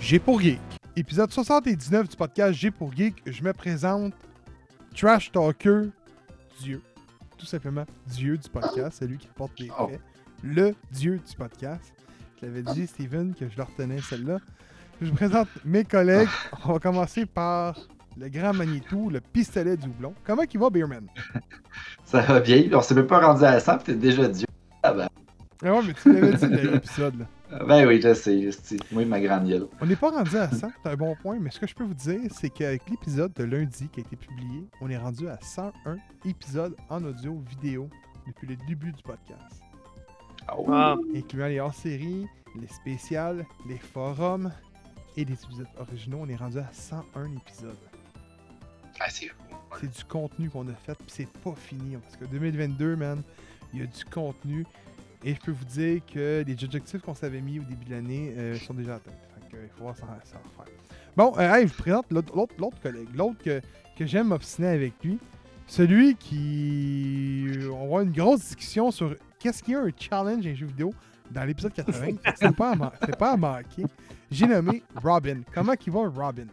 G pour Geek. Épisode 79 du podcast G pour Geek, je me présente Trash Talker Dieu. Tout simplement Dieu du podcast, celui qui porte les Oh. faits. Le Dieu du podcast. Je l'avais dit, Steven, que je le retenais celle-là. Je vous présente mes collègues. On va commencer par le grand Manitou, le pistolet du houblon. Comment il va, Beerman? Ça va bien, on s'est même pas rendu à 100, puis t'es déjà Dieu. Ah ben, Ah ouais, mais tu l'avais dit dans l'épisode. là. Ben oui, je sais, moi ma grande gueule. On n'est pas rendu à 100, c'est un bon point, mais ce que je peux vous dire, c'est qu'avec l'épisode de lundi qui a été publié, on est rendu à 101 épisodes en audio vidéo depuis le début du podcast. Oh. Wow. Incluant les hors-séries, les spéciales, les forums et les épisodes originaux, on est rendu à 101 épisodes. Ah, c'est fou. C'est du contenu qu'on a fait, puis c'est pas fini. Parce que 2022, man, il y a du contenu. Et je peux vous dire que les objectifs qu'on s'avait mis au début de l'année euh, sont déjà atteints. Fait que, il faut voir s'en s'en refaire. Bon, euh, hey, je vous présente l'autre- collègue. L'autre que, que j'aime m'obstiner avec lui. Celui qui. On va avoir une grosse discussion sur qu'est-ce qu'il y a un challenge en jeu vidéo dans l'épisode 80. Fait que C'est pas, pas à manquer. J'ai nommé Robin. Comment qu'il va, Robin?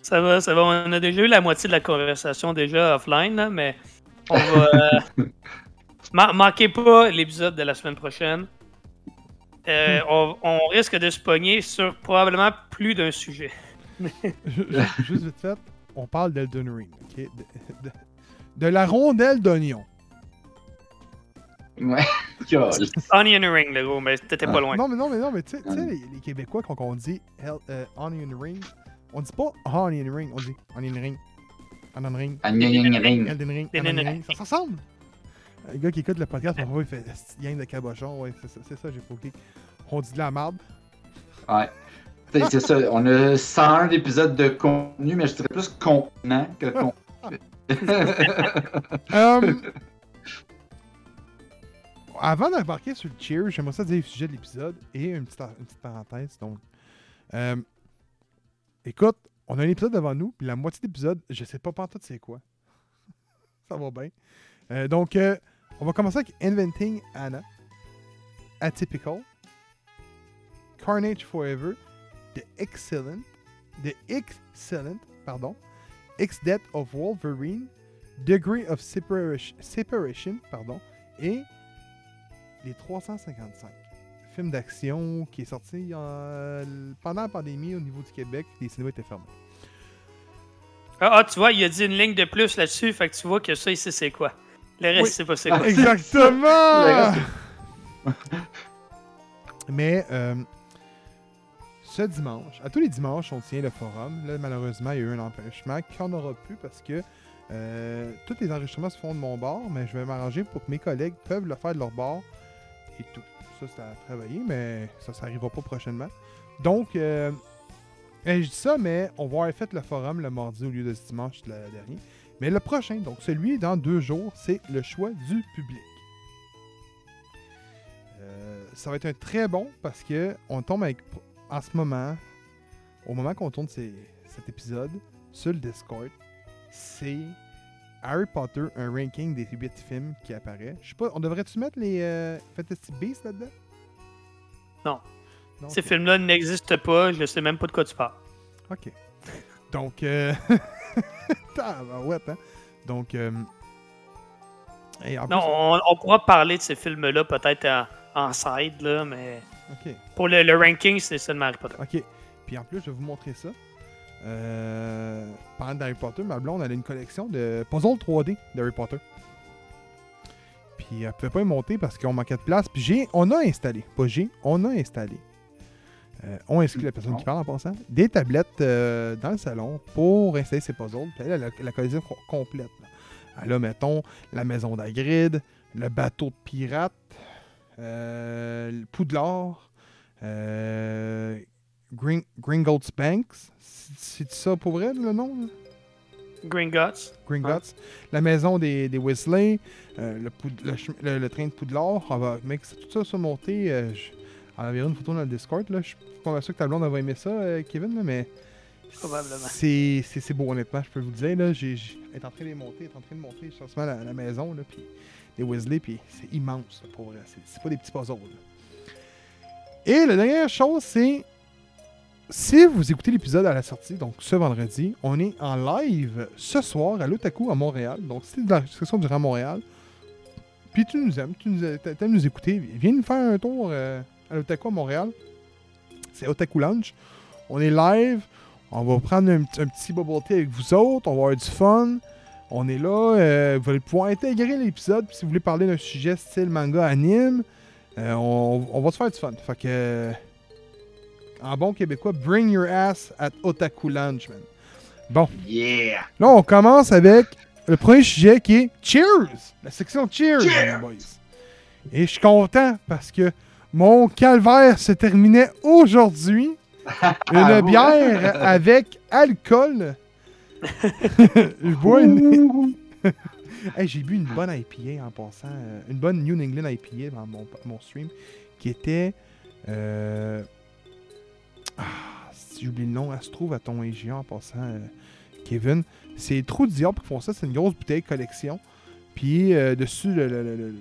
Ça va, ça va. On a déjà eu la moitié de la conversation déjà offline, là, mais on va. ma- manquez pas l'épisode de la semaine prochaine. Euh, on, on risque de se pogner sur probablement plus d'un sujet. Ju- ju- Juste vite fait, on parle d'Elden Ring, ok? De, de- de la rondelle d'oignon. Ouais. Onion Ring, le gros, mais t'étais pas loin. Non, mais non, mais non, mais tu sais, les, les Québécois, quand on dit hell- euh, Onion Ring, on dit pas Onion Ring, on dit Onion Ring. Onion Ring. Gna, ring. Elden Ring. Onion Ring. Ça se ressemble. Le gars qui écoute le podcast, parfois, il fait gang de cabochon? Ouais, c'est ça, c'est ça, j'ai oublié. On dit de la merde. Ouais. C'est ça, on a 101 épisodes de contenu, mais je dirais plus contenant que contenu. Euh, avant d'embarquer sur le cheer, j'aimerais ça dire le sujet de l'épisode et une petite, une petite parenthèse. Donc, euh, écoute, on a un épisode devant nous, puis la moitié de l'épisode, je sais pas pantoute c'est quoi. ça va bien. Euh, donc, euh, on va commencer avec Inventing Anna, Atypical, Carnage Forever, The Excellent, The Excellent, pardon, X-Death of Wolverine, Degree of Separation, pardon, et Les 355. Film d'action qui est sorti pendant la pandémie au niveau du Québec. Les cinémas étaient fermés. Ah, ah, tu vois, il a dit une ligne de plus là-dessus, fait que tu vois que ça, ici, c'est quoi. Le reste, Oui. c'est pas c'est quoi. Exactement! Mais euh, ce dimanche, à tous les dimanches, on tient le forum. Là, malheureusement, il y a eu un empêchement qu'on n'aura plus parce que euh, tous les enregistrements se font de mon bord, mais je vais m'arranger pour que mes collègues peuvent le faire de leur bord et tout. Ça, c'est à travailler, mais ça, ça n'arrivera pas prochainement. Donc, euh, eh, je dis ça, mais on va avoir fait le forum le mardi au lieu de ce dimanche le dernier. Mais le prochain, donc celui dans deux jours, c'est le choix du public. Euh, ça va être un très bon parce que on tombe avec en ce moment, au moment qu'on tourne ces- cet épisode sur le Discord, c'est Harry Potter, un ranking des 8 films qui apparaît. Je sais pas, on devrait-tu mettre les euh, Fantastic Beasts là-dedans? Non. Non, Ces films-là n'existent pas, je sais même pas de quoi tu parles. Ok. Donc, euh... Hein? Donc, euh... et en Non, plus- on, on pourra parler de ces films-là peut-être en, en side, là, mais pour le, le ranking, c'est seulement Harry Potter. ok. Puis en plus, je vais vous montrer ça. Euh... Parlant d'Harry Potter, ma blonde, elle a une collection de puzzles 3D d'Harry Potter. Puis elle pouvait pas y monter parce qu'on manquait de place. Puis j'ai, on a installé, pas j'ai, on a installé. Euh, on exclut la personne qui parle en passant. Des tablettes euh, dans le salon pour installer ses puzzles. Puis elle a la, la collection co- complète. là. Elle a, mettons, la maison d'Agrid, le bateau de pirate, euh, le Poudlard, euh, Gring- Gringotts Banks. C'est ça pour vrai, le nom? là? Gringotts. Gringotts. La maison des, des Weasley, euh, le, train de Poudlard. On va mettre tout ça surmonté. Je- on enverra une photo dans le Discord. Là. Je suis pas sûr que ta blonde va aimer ça, euh, Kevin, là, mais. Probablement. C'est beau, honnêtement, je peux vous le dire. Là, j'ai, est en train de les monter, est en train de monter justement la, la maison, là, puis les Weasley, puis c'est immense, là, pour vrai. C'est, pas des petits puzzles. là. Et la dernière chose, c'est. Si vous écoutez l'épisode à la sortie, donc ce vendredi, on est en live ce soir à l'Otaku à Montréal. Donc, si dans la section durant Montréal, puis tu nous aimes, tu nous, t'aimes nous écouter, viens nous faire un tour euh, à l'Otaku à Montréal. C'est Otaku Lounge. On est live. On va prendre un, petit- un petit bubble tea avec vous autres. On va avoir du fun. On est là. euh, vous allez pouvoir intégrer l'épisode. Si vous voulez parler d'un sujet style manga anime, euh, on, on va se faire du fun. Fait que. euh, en bon québécois, bring your ass at Otaku Lounge, man. Bon. Yeah! Là, on commence avec le premier sujet qui est Cheers! La section Cheers, boys. Et je suis content parce que mon calvaire se terminait aujourd'hui. Une Ah, bière avec alcool. je bois une. Hey, J'ai bu une bonne IPA en passant. euh, une bonne New England IPA dans mon, mon stream qui était. Euh... Ah, si j'oublie le nom, elle se trouve à ton IGA en passant, euh, Kevin. C'est Trou Diable qui font ça. C'est une grosse bouteille collection. Puis euh, dessus, le, le- le- le-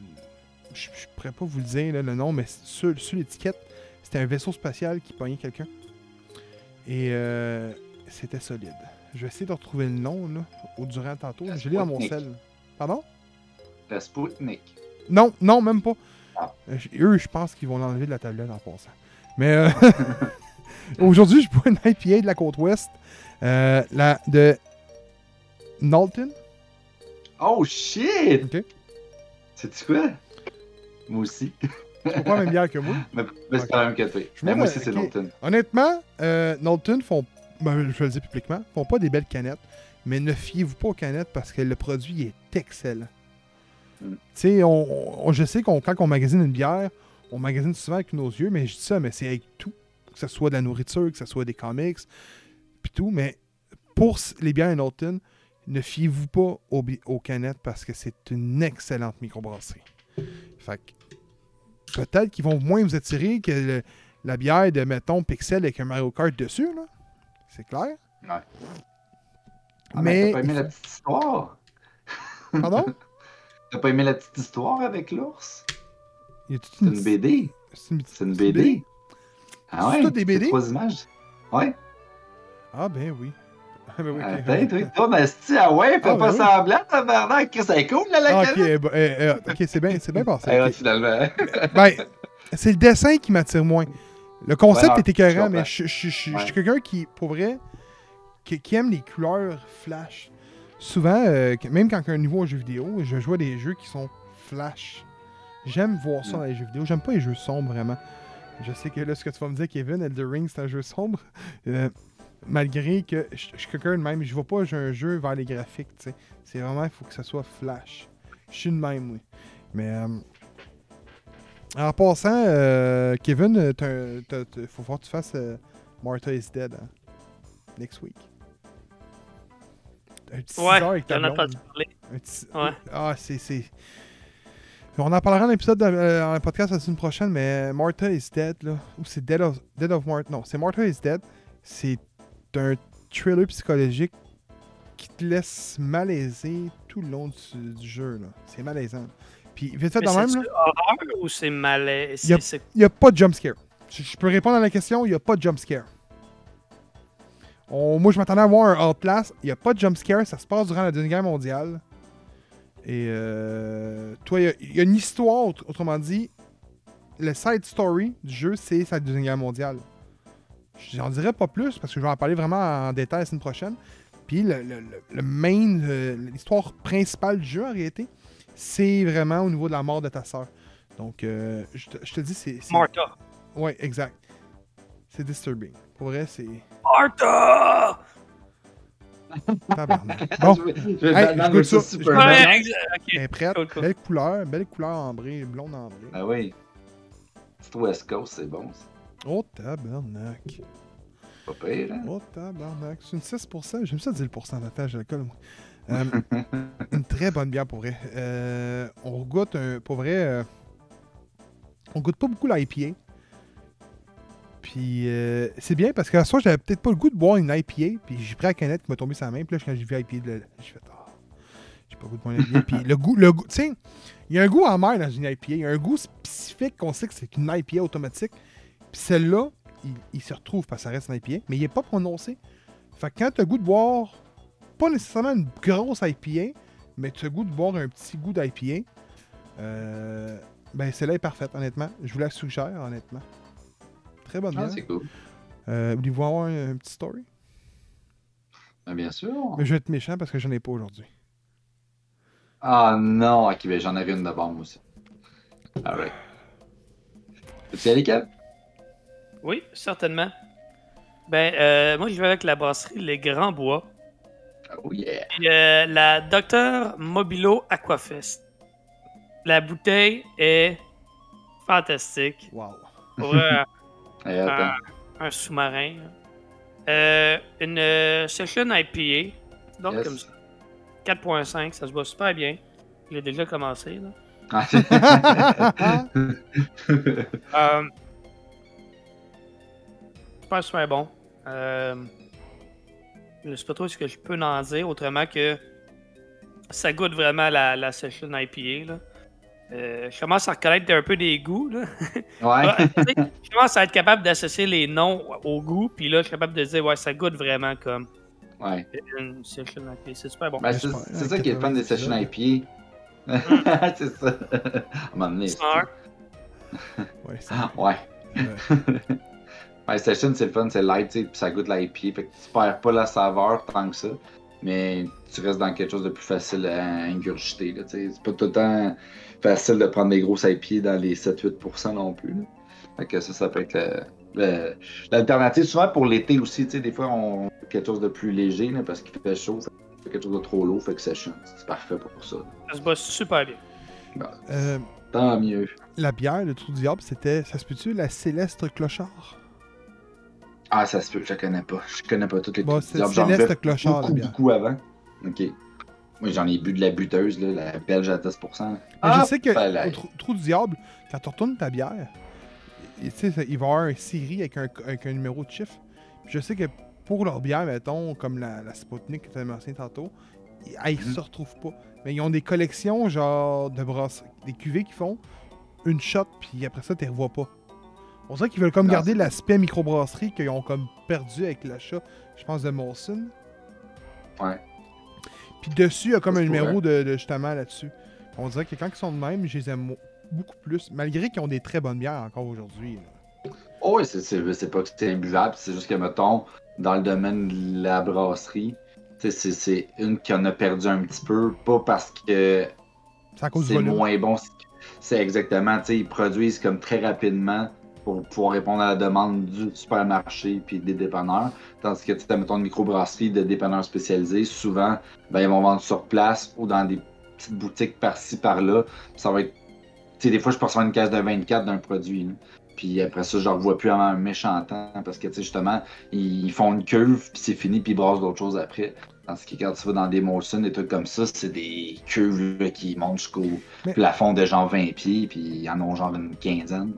je je pourrais pas vous le dire là, le nom, mais sur, sur l'étiquette, c'était un vaisseau spatial qui pognait quelqu'un. Et euh, c'était solide. Je vais essayer de retrouver le nom là, au durant tantôt. La Je l'ai dans mon sel. Pardon? Le Sputnik. Non, non, même pas. Ah. Euh, eux, je pense qu'ils vont l'enlever de la tablette en passant. Mais euh, aujourd'hui, je bois une IPA de la côte ouest. euh, la, de Knowlton. Oh shit! Ok. C'est quoi? Moi aussi. C'est pas la même bière que moi? Mais, mais c'est la même. Je Mais moi aussi, c'est ok. Norton. Honnêtement, euh, Knowlton font, ben, je vais le dire publiquement, font pas des belles canettes, mais ne fiez-vous pas aux canettes parce que le produit est excellent. Mm. Tu sais, on, on- je sais qu'on quand on magasine une bière, on magasine souvent avec nos yeux, mais je dis ça, mais c'est avec tout. Que ce soit de la nourriture, que ce soit des comics, puis tout, mais pour les bières Knowlton, ne fiez-vous pas aux, aux canettes parce que c'est une excellente microbrasserie. Fait que peut-être qu'ils vont moins vous attirer que le- la bière de, mettons, Pixel avec un Mario Kart dessus, là. C'est clair? Ouais. Ah, mais mais. t'as pas aimé la petite histoire? Pardon? T'as pas aimé la petite histoire avec l'ours? C'est une BD. C'est une, C'est une BD. Ah C'est ouais? toutes des BD? C'est trois images. Ouais. Ah, ben oui. Ah, ben oui. Ah, ok. Peut-être, oui. Toi, Nasty, ah ouais, fais Ah, pas ben semblant, tabarnak. Chris, elle est cool, la Ah, ok, bah, eh, eh, ok, c'est bien, c'est bien passé. Eh, finalement. Ben, c'est le dessin qui m'attire moins. Le concept Ouais, est écœurant, mais je, je- suis quelqu'un qui, pour vrai, qui, qui aime les couleurs flash. Souvent, euh, même quand il y a un niveau en jeu vidéo, je joue à des jeux qui sont flash. J'aime voir ça Mm. dans les jeux vidéo. J'aime pas les jeux sombres, vraiment. Je sais que là, ce que tu vas me dire, Kevin, Elder Ring, c'est un jeu sombre. Euh, malgré que je je suis quelqu'un de même, je vois pas j'ai un jeu vers les graphiques, tu sais. C'est vraiment, il faut que ça soit flash. Je suis de même, oui. Mais, euh, en passant, euh, Kevin, euh, t'as- faut voir que tu fasses euh, Martha is Dead, hein, next week. Un petit Ouais, 6 heures avec ta blonde. Un petit- Ouais. Ah, c'est. c'est- On en parlera dans l'épisode, de- euh, dans le podcast la semaine prochaine, mais Martha is Dead, là. Ou c'est Dead of, Dead of Martha. Non, c'est Martha is Dead. C'est un thriller psychologique qui te laisse malaiser tout le long du, du jeu. là. C'est malaisant. Puis, vite fait, Mais dans même, c'est horreur ou c'est malaise? Il n'y a pas de jump scare. Je, je peux répondre à la question, il n'y a pas de jump scare. On- moi, je m'attendais à avoir un Outlast. Il n'y a pas de jump scare. Ça se passe durant la Deuxième Guerre mondiale. Et euh, toi, il y a- il y, a une histoire, aut- autrement dit. Le side story du jeu, c'est la Deuxième Guerre mondiale. J'en dirais pas plus parce que je vais en parler vraiment en détail la semaine prochaine. Puis le, le- le- le main, l'histoire principale du jeu en réalité, c'est vraiment au niveau de la mort de ta sœur. Donc, euh, je, te, je te dis, c'est. Martha! Ouais, exact. C'est disturbing. Pour vrai, c'est. Martha! Tabarnak. Bon, je vais, je Hey, je goûte ça. Superman. Prête. Cool, cool. Belle couleur, belle couleur ambrée, blonde ambrée. Ah oui. C'est West Coast, c'est bon. C'est Oh, tabarnak. pas pire, hein? Oh, tabarnak. C'est une 6%. J'aime ça dire le pourcentage d'alcool, moi. Euh, une très bonne bière, pour vrai. Euh, on goûte, un, pour vrai, euh, on goûte pas beaucoup l'IPA. Puis euh, c'est bien parce qu'à ce soir, j'avais peut-être pas le goût de boire une IPA. Puis j'ai pris la canette qui m'a tombé sur la main. Puis là, quand j'ai vu IPA, la- j'ai fait Ah, j'ai pas le goût de boire une IPA. Puis le goût, le goût, tu sais, il y a un goût amer dans une IPA. Il y a un goût spécifique qu'on sait que c'est une IPA automatique. Celle-là, il, il se retrouve parce que ça reste une IPA, mais il est pas prononcé. Fait que quand tu as goût de boire, pas nécessairement une grosse IPA, mais tu as goût de boire un petit goût d'IPA, euh, ben celle-là est parfaite, honnêtement. Je vous la suggère, honnêtement. Très bonne Ah, c'est cool. Euh, Voulez-vous avoir un, un petit story? Ah, bien sûr. Mais je vais être méchant parce que j'en ai pas aujourd'hui. Ah non, ok, ben j'en avais une d'abord, moi aussi. Alright. Tu y aller, Kev? Oui, certainement. Ben, euh, moi, je vais avec la brasserie Les Grands Bois. Oh yeah. Euh, la Docteur Mobilo Aquafest. La bouteille est fantastique. Wow. Pour attends. un sous-marin. Euh, une euh, session IPA. Donc, Yes. comme ça. 4.5, ça se voit super bien. J'ai déjà commencé. Là. Ah, Euh, super, super bon. Euh, je sais pas trop ce que je peux en dire autrement que ça goûte vraiment la, la session IPA. Là. Euh, je commence à reconnaître un peu des goûts. Là. ouais. Je commence à être capable d'associer les noms au goût, puis là, je suis capable de dire, ouais, ça goûte vraiment comme ouais. une session IPA. C'est super bon. Ben, c'est ça qui est le fun des 90 sessions. IPA. c'est ça. À un moment donné. Ouais, Ouais. Ouais, session, c'est le fun, c'est light, tu sais, puis ça goûte l'IPA. Fait que tu perds pas la saveur tant que ça. Mais tu restes dans quelque chose de plus facile à ingurgiter. là, tu sais. C'est pas tout le temps facile de prendre des grosses IPA dans les 7-8% non plus. là. Fait que ça, ça peut être l'alternative. Souvent pour l'été aussi, tu sais, des fois, on fait quelque chose de plus léger là, parce qu'il fait chaud. Ça fait quelque chose de trop lourd, fait que session, c'est parfait pour ça. Ça se bat super bien. Bon, euh, tant mieux. la bière, le trou du diable, c'était, ça se peut-tu, la Céleste Clochard? Ah, ça se peut, je la connais pas. Je connais pas toutes les Bon, c'est J'en Céleste Clochard, beaucoup, beaucoup avant. Ok. Moi, j'en ai bu de la buteuse, là, la belge à 10%. Mais Ah, je sais que au trou, trou du diable, quand tu retournes ta bière, il va y avoir une série avec un, avec un numéro de chiffre. Puis je sais que pour leur bière, mettons, comme la, la Sputnik que tu as mentionné tantôt, ils, ils Mhm. se retrouvent pas. Mais ils ont des collections, genre, de brasseries, des cuvées qui font une shot, puis après ça, tu les revois pas. On dirait qu'ils veulent comme Non, garder l'aspect microbrasserie qu'ils ont comme perdu avec l'achat, je pense, de Molson. Ouais. Puis dessus, il y a comme un numéro de, de justement là-dessus. On dirait que quand ils sont de même, je les aime beaucoup plus, malgré qu'ils ont des très bonnes bières encore aujourd'hui. Oh, oui, c'est- pas que c'est imbuvable, c'est juste que, mettons, dans le domaine de la brasserie, c'est une qui en a perdu un petit peu, pas parce que C'est à cause du c'est volume. moins bon, c'est- exactement, ils produisent comme très rapidement pour pouvoir répondre à la demande du supermarché puis des dépanneurs. Tandis que, tu sais, mettons, une microbrasserie de dépanneurs spécialisés, souvent, ben, ils vont vendre sur place ou dans des petites boutiques par-ci, par-là. Ça va être, tu sais, des fois, je peux recevoir une caisse de 24 d'un produit, là. Puis après ça, je ne revois plus avant un méchant temps parce que, tu sais, justement, ils font une cuve, puis c'est fini, puis ils brassent d'autres choses après. Tandis que quand tu vas dans des Molson, des trucs comme ça, c'est des cuves là, qui montent jusqu'au Mais- plafond de genre 20 pieds, puis ils en ont genre une quinzaine.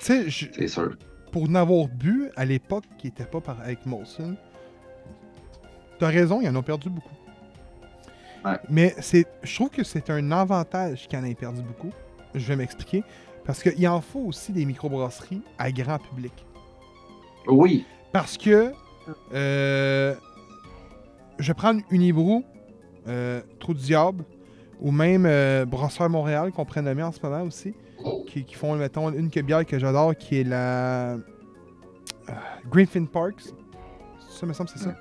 je- C'est sûr. pour en avoir bu à l'époque qui était pas par, avec Molson, t'as raison, ils en ont perdu beaucoup. Ouais. Mais c'est, je trouve que c'est un avantage qu'il en ait perdu beaucoup. Je vais m'expliquer. Parce qu'il en faut aussi des microbrasseries à grand public. Oui. Parce que euh, je vais prendre Unibrew, euh, Trou du Diable, ou même euh, Montréal, qu'on prend nommer en ce moment aussi, qui, qui font, mettons, une que- bière que j'adore, qui est la euh, Greenfin Parks. Ça me semble, c'est ça.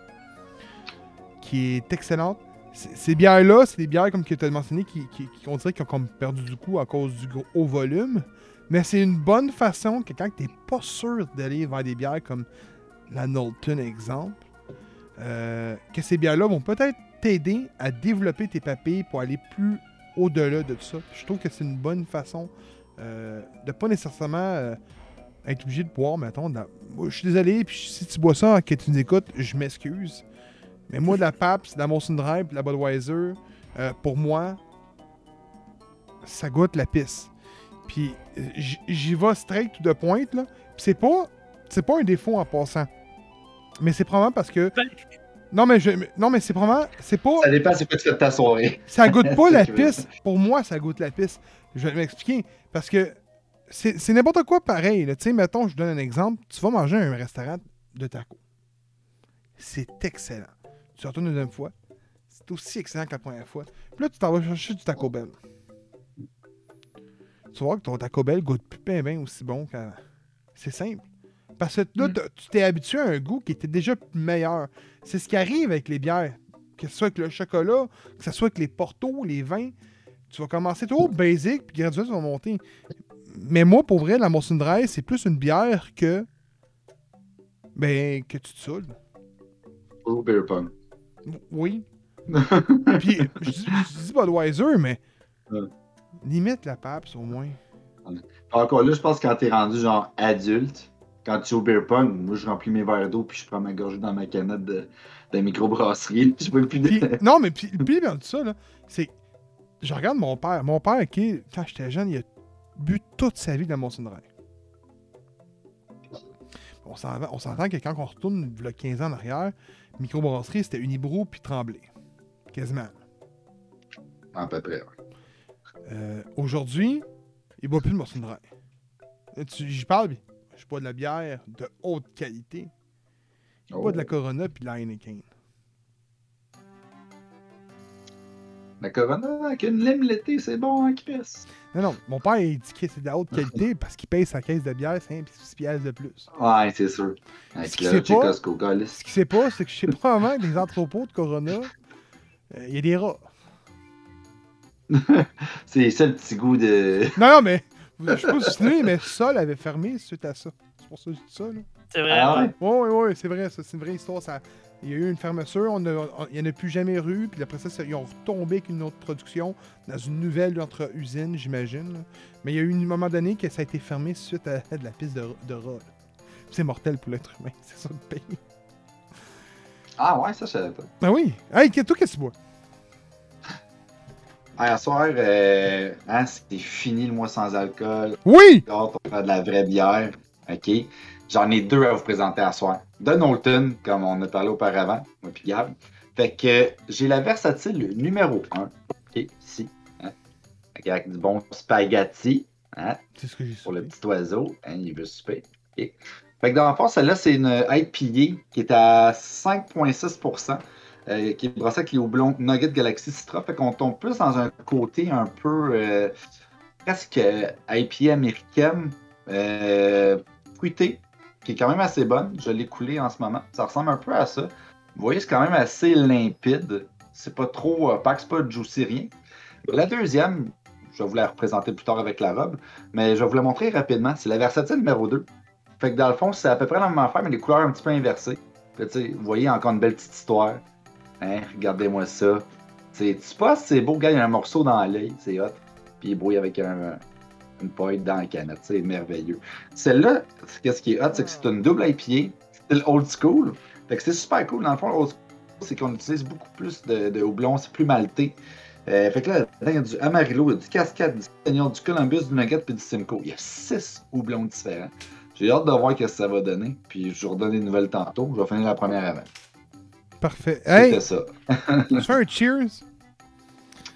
Qui est excellente. Ces bières-là, c'est des bières, comme que tu as mentionné, qui, qui, qui- on dirait qu'ils ont comme perdu du coup à cause du gros haut volume. Mais c'est une bonne façon que quand tu n'es pas sûr d'aller vers des bières comme la Knowlton, exemple, euh, que ces bières-là vont peut-être t'aider à développer tes papilles pour aller plus au-delà de ça. Je trouve que c'est une bonne façon euh, de pas nécessairement euh, être obligé de boire, mettons. de Moi, je suis désolé, puis si tu bois ça, que tu nous écoutes, je m'excuse. Mais moi, de la PAPS, de la Molson Drive, de la Budweiser, euh, pour moi, ça goûte la pisse. Puis j'y vais straight to the point, là. C'est pas, c'est pas un défaut en passant. Mais c'est probablement parce que. Ben- Non, mais, je, non, mais c'est probablement. C'est pas. Ça dépend c'est quoi tu fais de ta soirée. Ça goûte pas la pisse. Pour moi, ça goûte la pisse. Je vais m'expliquer. Parce que c'est n'importe quoi pareil. Tu sais, mettons, je donne un exemple. Tu vas manger à un restaurant de tacos. C'est excellent. Tu retournes une deuxième fois. C'est aussi excellent que la première fois. Puis là, tu t'en vas chercher du Taco Bell. Tu vas voir que ton Taco Bell goûte plus bien, bien aussi bon qu'avant. C'est simple. Parce que là, Mm. tu t'es habitué à un goût qui était déjà meilleur. C'est ce qui arrive avec les bières. Que ce soit avec le chocolat, que ce soit avec les portos, les vins. Tu vas commencer toujours basic, puis graduellement, tu vas monter. Mais moi, pour vrai, la Molson Dry, c'est plus une bière que. Ben, que tu te saoules. Ou beer pong. Oui. Puis, je dis, je dis Budweiser, mais. Ouais. Limite la PAPS au moins. Encore là, je pense que quand t'es rendu genre adulte, quand tu joues au beer pong, moi je remplis mes verres d'eau puis je prends ma gorgée dans ma canette de, de microbrasserie. Je peux plus de... Puis, non, mais puis, le pire dans tout ça, là, c'est. Je regarde mon père. Mon père, qui, quand j'étais jeune, il a bu toute sa vie de la Molson Dry. On s'en- on s'entend que quand on retourne a 15 ans en arrière, microbrasserie, c'était Unibrew puis Tremblay. Quasiment. À peu près. ouais. Euh, Aujourd'hui, il boit plus de Dry. Là, tu- J'y parle, puis je bois de la bière de haute qualité. Je bois de la Oh. Corona puis de la Heineken. La Corona avec une lime l'été, c'est bon, hein, Chris? Non, non, mon père, il dit que c'est de la haute qualité parce qu'il paye sa caisse de bière 5 pièces de plus. Ouais, c'est sûr. Ce Avec qui sait pas-. Ce sait pas, c'est que je sais probablement que des entrepôts de Corona, euh, il y a des rats. C'est ça le petit goût de. Non, non, mais je sais pas si c'est mais Sol avait fermé suite à ça. C'est pour ça que je dis ça, là. C'est vrai. Ah ouais? ouais? Oui, oui, oui, c'est vrai, ça, c'est une vraie histoire. Ça... Il y a eu une fermeture, on a- on- il n'y en a plus jamais eu, puis après ça, ça- ils ont retombé avec une autre production dans une nouvelle entre usine, j'imagine. Mais il y a eu un moment donné que ça a été fermé suite à, de la piste de, de. C'est mortel pour l'être humain, c'est ça le pays. Ah ouais, ça je savais pas. Ben oui. Hey, toi, qu'est-ce que tu bois? Hier soir, euh, hein, c'était fini le mois sans alcool. Oui! On fait de la vraie bière. OK? J'en ai deux à vous présenter à soir. De Knowlton, comme on a parlé auparavant, moi puis Gab. Fait que euh, j'ai la versatile numéro 1. OK, ici. Hein? Avec du bon spaghetti. Hein? C'est ce que j'ai Pour le petit oiseau. Hein, il veut souper. OK. Fait que dans le fond, celle-là, c'est une IPA qui est à 5,6 euh, qui est brassée avec les houblons Nugget Galaxy Citra. Fait qu'on tombe plus dans un côté un peu euh, presque euh, IPA américaine, fruitée, qui est quand même assez bonne. Je l'ai coulée en ce moment. Ça ressemble un peu à ça. Vous voyez, c'est quand même assez limpide. C'est pas trop opaque, c'est pas juicy rien. La deuxième, je vais vous la représenter plus tard avec la robe, mais je vais vous la montrer rapidement. C'est la versatile numéro 2. Fait que dans le fond, c'est à peu près la même affaire, mais les couleurs un petit peu inversées. Vous voyez encore une belle petite histoire. Hein, regardez-moi ça. C'est, tu que c'est beau, gars, y a un morceau dans l'œil, c'est hot. Puis il brouille avec un, une pointe dans la canette, c'est merveilleux. Celle-là, qu'est-ce qui est hot, c'est que c'est une double IPA, c'est old school. Fait que c'est super cool. Dans le fond, old school, c'est qu'on utilise beaucoup plus de, de houblon, c'est plus malté. Euh, fait que là, il y a du Amarillo, du Cascade, du Seigneur, du Columbus, du Nugget puis du Simcoe. Il y a six houblons différents. J'ai hâte de voir ce que ça va donner. Puis je vous redonne des nouvelles tantôt. Je vais finir la première avant. Parfait. Hey, C'était ça. tu fais un cheers?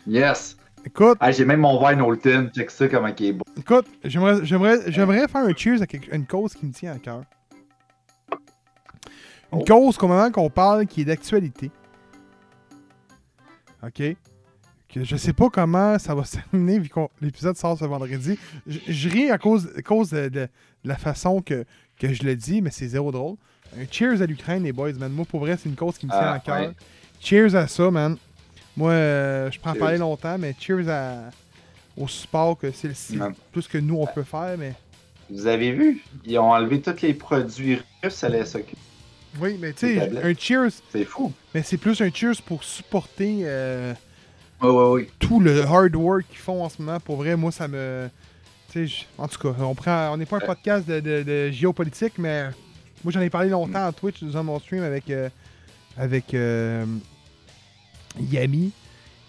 Yes! Écoute, j'ai même mon verre Knowlton. Check ça, comment il est beau. écoute, j'aimerais, j'aimerais, j'aimerais faire un cheers à quelque- une cause qui me tient à cœur. Une Oh. cause qu'au moment qu'on parle qui est d'actualité. OK? Que je sais pas comment ça va se terminer vu que l'épisode sort ce vendredi. Je, je ris à cause, à cause de, de- de la façon que, que je le dis, mais c'est zéro drôle. Un cheers à l'Ukraine, les boys, man. Moi, pour vrai, c'est une cause qui me tient Ah, à cœur. ouais. Cheers à ça, man. Moi, euh, je prends parler longtemps, mais cheers à, au support que c'est tout ce que nous, on peut faire, mais... Vous avez vu? Ils ont enlevé tous les produits russes à la SOQ. Oui, mais tu sais, un cheers, C'est fou. mais c'est plus un cheers pour supporter euh, Oui, oui, oui. tout le hard work qu'ils font en ce moment. Pour vrai, moi, ça me... Tu sais, en tout cas, on prend, on n'est pas un podcast de, de- de géopolitique, mais moi, j'en ai parlé longtemps en Twitch, dans mon stream avec, euh, avec euh, Yami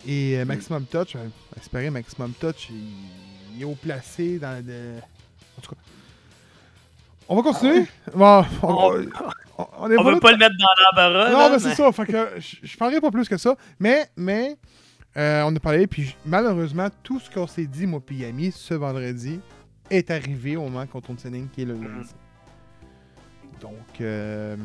et euh, Maximum Touch. Espérer Maximum Touch, il, il est haut placé dans le... En tout cas... On va continuer? Bon, on, On- on- on est On pas veut pas le mettre dans l'embarras. non, mais c'est ça. Fait que je, parlerai pas plus que ça. Mais, mais euh, on a parlé, puis malheureusement, tout ce qu'on s'est dit, moi puis Yami, ce vendredi, est arrivé au moment qu'on tourne Sinning, qui est le lundi. Donc, euh,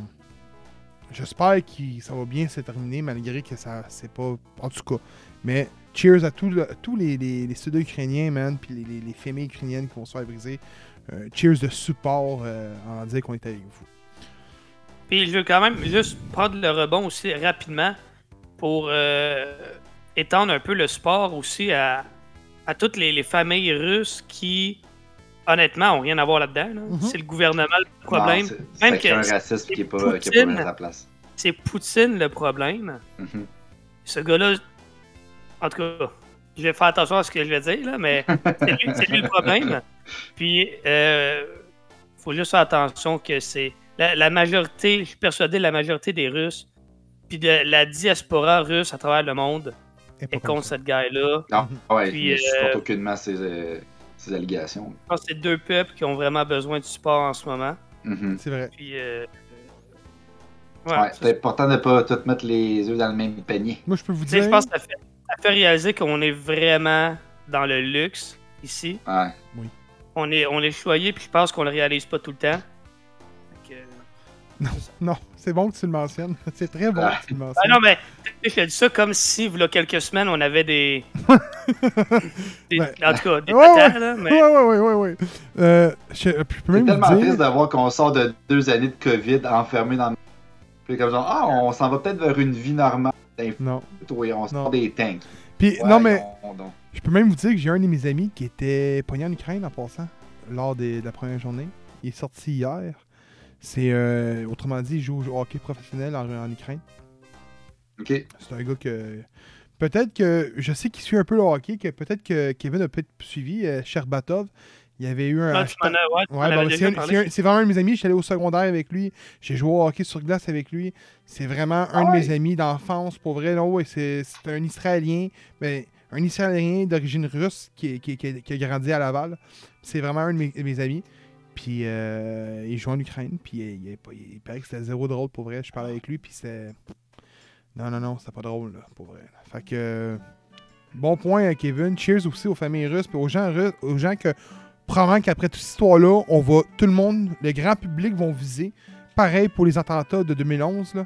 j'espère que ça va bien se terminer, malgré que ça, c'est pas. En tout cas. Mais cheers à tous les, les, les studios ukrainiens, man, puis les, les, les familles ukrainiennes qui vont se faire briser. Euh, cheers de support euh, en dire qu'on est avec vous. Puis je veux quand même juste prendre le rebond aussi rapidement pour étendre un peu le sport aussi à, à toutes les familles russes qui, honnêtement, ont rien à voir là-dedans. là. Mhm. C'est le gouvernement le problème. Non, c'est- Même un racisme qui n'est pas, qui est Poutine. pas à sa place. C'est Poutine le problème. Mhm. Ce gars-là, en tout cas, je vais faire attention à ce que je vais dire, là, mais c'est lui, le problème. Puis, euh, faut juste faire attention que c'est la, la majorité, je suis persuadé, la majorité des Russes, puis de la diaspora russe à travers le monde est contre ça. cette guy-là. Non, ouais, Puis, je supporte euh, aucunement ces, euh, ces allégations. Je pense que c'est deux peuples qui ont vraiment besoin de support en ce moment. Mhm. C'est vrai. Puis, euh, Ouais, ouais, c'est important de ne pas tout mettre les œufs dans le même panier. Moi, je peux vous dire. je pense que ça fait, ça fait réaliser qu'on est vraiment dans le luxe ici. Ouais. On est, on est choyé, puis je pense qu'on le réalise pas tout le temps. Que- Non, c'est bon que tu le mentionnes. C'est très bon Ah. que tu le Ah mentionnes. non, mais je te dis ça comme si, il y a quelques semaines, on avait des. des- Ouais. En tout cas, des Ouais, patates, là, mais. Ouais, ouais, ouais, ouais, ouais. Euh, je, je peux même tellement triste dire. de voir qu'on sort de deux années de COVID enfermé dans le. Puis comme genre, ah, on s'en va peut-être vers une vie normale. Non. Oui, on Non. sort des tanks. Puis, Ouais, non, mais on- je peux même vous dire que j'ai un de mes amis qui était pogné en Ukraine en passant, lors des- de la première journée. Il est sorti hier. C'est, euh, autrement dit, il joue au hockey professionnel en, en Ukraine. Ok. C'est un gars que. Peut-être que. Je sais qu'il suit un peu le hockey, que peut-être que Kevin a peut-être suivi. euh, Sherbatov. Il y avait eu un. Ah, hashtag- ouais, déjà c'est, vraiment un de mes amis. Je suis allé au secondaire avec lui. J'ai joué au hockey sur glace avec lui. C'est vraiment un Ah de ouais? mes amis d'enfance. Pour vrai, non, ouais, c'est, c'est un Israélien. Mais un Israélien d'origine russe qui, qui- qui- qui a grandi à Laval. C'est vraiment un de mes, mes amis. Puis euh, il joue en Ukraine. Puis il, il, il- il paraît que c'était zéro drôle pour vrai. Je parlais avec lui. Puis c'était. Non, non, non, c'était pas drôle, là, pour vrai. Fait que. Bon point, à Kevin. Cheers aussi aux familles russes. Puis aux gens russes, aux gens que probablement qu'après toute cette histoire-là, on va, tout le monde, le grand public vont viser. Pareil pour les attentats de 2011, là.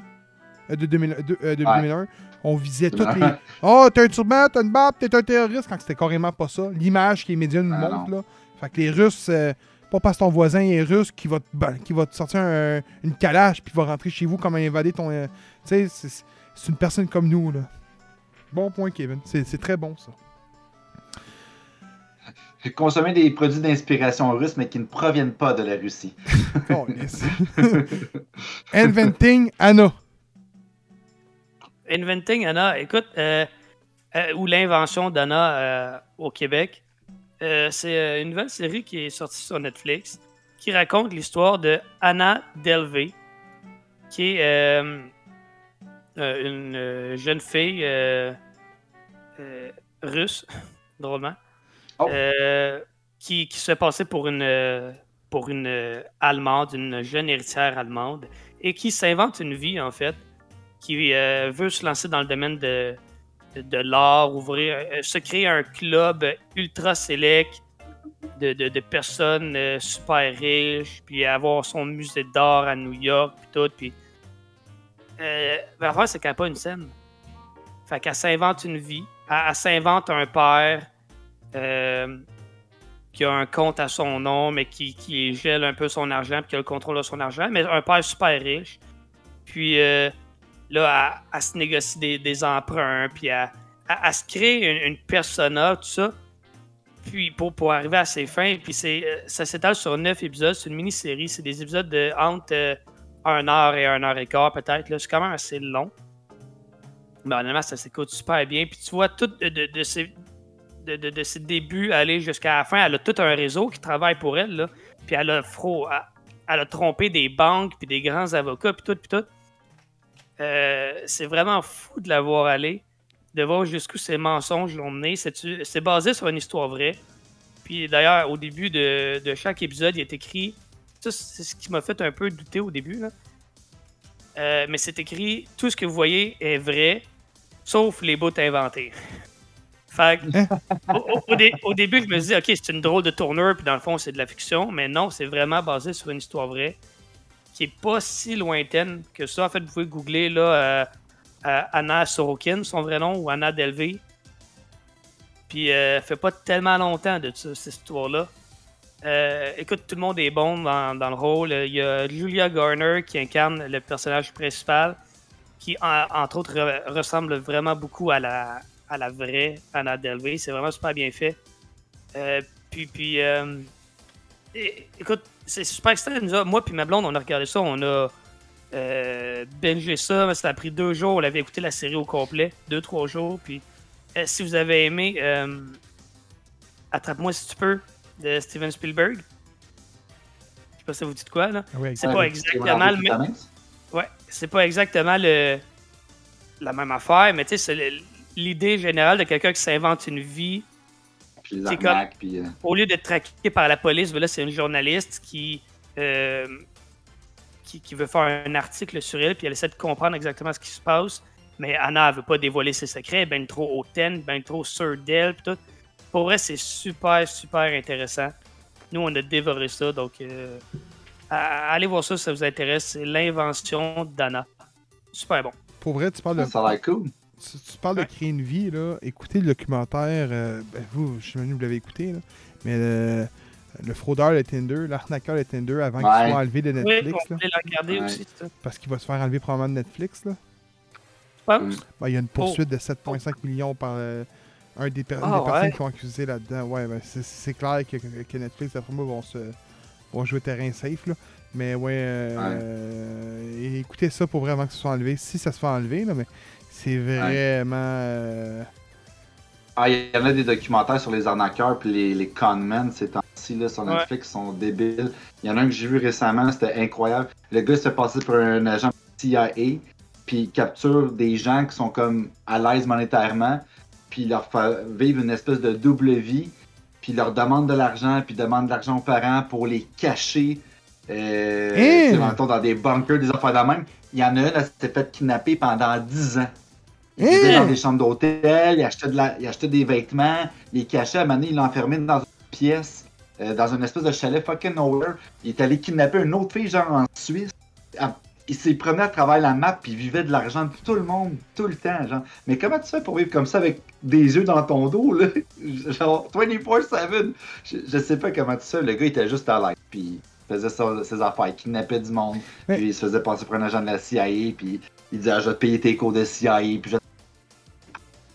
Euh, de, 2000 de- euh, de Ouais. 2001. On visait toutes les. Oh, t'as un turban, t'as une barbe, t'es un terroriste, quand c'était carrément pas ça. L'image que les médias nous Ah, montrent, là. Fait que les Russes, euh, pas parce que ton voisin est russe qui va te, ba- qui va te sortir un- une calage puis va rentrer chez vous comme invader ton. euh, tu sais, c'est- une personne comme nous, là. Bon point, Kevin. C'est c'est très bon, ça. Consommer des produits d'inspiration russe, mais qui ne proviennent pas de la Russie. Oh. Inventing Anna. Inventing Anna, écoute, euh, euh, ou l'invention d'Anna euh, au Québec, euh, c'est euh, une nouvelle série qui est sortie sur Netflix qui raconte l'histoire de Anna Delvey, qui est euh, une jeune fille euh, russe, drôlement, Oh. qui, qui se passait pour une, pour une Allemande, une jeune héritière allemande, et qui s'invente une vie, en fait, qui veut se lancer dans le domaine de, de l'art, ouvrir, euh, se créer un club ultra select de, personnes euh, super riches, puis avoir son musée d'art à New York, puis tout. Puis, euh, c'est qu'elle n'a pas une scène. Fait qu'elle s'invente une vie, elle, s'invente un père euh, qui a un compte à son nom, mais qui, gèle un peu son argent, puis qui a le contrôle de son argent, mais un père super riche. Puis là, elle se négocie des, emprunts, puis elle- elle se crée une, persona, tout ça. Puis pour, pour arriver à ses fins, puis euh, ça s'étale sur neuf épisodes, c'est une mini-série, c'est des épisodes de entre euh, un heure et un heure et quart peut-être, c'est quand même assez long. Mais honnêtement, ça s'écoute super bien, puis tu vois tout de, de, de ses, de, de- débuts aller jusqu'à la fin, elle a tout un réseau qui travaille pour elle, là, puis elle a, fro- elle, elle a trompé des banques, puis des grands avocats, puis tout, puis tout. Euh, c'est vraiment fou de la voir aller, de voir jusqu'où ces mensonges l'ont mené. C'est basé sur une histoire vraie. Puis d'ailleurs, au début de, de chaque épisode, il est écrit. Ça, c'est ce qui m'a fait un peu douter au début. Là. Euh, mais c'est écrit tout ce que vous voyez est vrai, sauf les bouts inventés. Fait que, au, au- au dé- au début, je me dis, OK, c'est une drôle de tourneur, puis dans le fond, c'est de la fiction. Mais non, c'est vraiment basé sur une histoire vraie est pas si lointaine que ça. En fait, vous pouvez googler là, euh, euh, Anna Sorokin, son vrai nom, ou Anna Delvey. Puis, euh, fait pas tellement longtemps de cette histoire-là. Euh, écoute, tout le monde est bon dans, dans le rôle. Il y a Julia Garner qui incarne le personnage principal, qui, en- entre autres, re- ressemble vraiment beaucoup à la, à la vraie Anna Delvey. C'est vraiment super bien fait. Puis, puis écoute, c'est super excitant. Moi puis ma blonde, on a regardé ça. On a euh, bingé ça. Ça a pris deux jours. On avait écouté la série au complet. Deux, trois jours. Puis, euh, si vous avez aimé euh, Attrape-moi si tu peux de Steven Spielberg. Je sais pas si ça vous dit de quoi, là. Ah ouais, C'est pas exactement le même. Ouais, c'est pas exactement le, la même affaire, mais tu sais, c'est l'idée générale de quelqu'un qui s'invente une vie. Puis les comme- puis... euh, Au lieu d'être traqué par la police, ben là, c'est une journaliste qui, euh, qui, qui veut faire un article sur elle, puis elle essaie de comprendre exactement ce qui se passe. Mais Anna, elle veut pas dévoiler ses secrets, ben trop hautaine, ben trop sûre d'elle, puis tout. Pour vrai, c'est super, super intéressant. Nous, on a dévoré ça, donc euh, allez voir ça si ça vous intéresse. C'est l'invention d'Anna. Super bon. Pour vrai, tu parles de, Ça a l'air cool. Tu, tu parles de créer une vie, là. Écoutez le documentaire, euh, ben, vous, je sais même pas si vous l'avez écouté, là, mais le, le fraudeur de Tinder, l'arnaqueur de Tinder avant Ouais. qu'il soit enlevé de Netflix, là, regarder Ouais. aussi, ça. parce qu'il va se faire enlever probablement de Netflix, là. Mm. Ben, il y a une poursuite de 7,5 millions par euh, un des, per- Ah, des personnes ouais. qui sont accusées là-dedans. Ouais, ben, c'est- clair que, que Netflix, après moi, vont, se, vont jouer terrain safe. Là. Mais ouais, euh, euh, écoutez ça pour vraiment que ce soit enlevé. Si ça se fait enlever, là, mais c'est vraiment. euh, Ah, il y en a des documentaires sur les arnaqueurs puis les, les conmen ces temps-ci là, sur Ouais. Netflix qui sont débiles. Il y en a un que j'ai vu récemment, c'était incroyable. Le gars se fait passer pour un agent CIA puis il capture des gens qui sont comme à l'aise monétairement puis il leur fait vivre une espèce de double vie puis il leur demande de l'argent puis il demande de l'argent aux parents pour les cacher euh, Hein? sais, mettons, dans des bunkers, des affaires de même. Il y en a un, elle s'était fait kidnapper pendant 10 ans. Il vivait Hein? dans des chambres d'hôtel, il achetait, de la- il achetait des vêtements, il les cachait, à un moment donné, il l'enfermait dans une pièce, euh, dans une espèce de chalet fucking nowhere. Il est allé kidnapper une autre fille, genre en Suisse. Ah, Il s'est promené à travers la map, puis il vivait de l'argent de tout le monde, tout le temps, genre. Mais comment tu fais pour vivre comme ça avec des yeux dans ton dos, là? Genre, 24-7. Je, je sais pas comment tu fais. Le gars, il était juste à l'aise, puis il faisait sa- ses affaires, il kidnappait du monde, puis il se faisait passer pour un agent de la CIA, puis il disait, ah, je vais te payer tes cours de CIA, puis je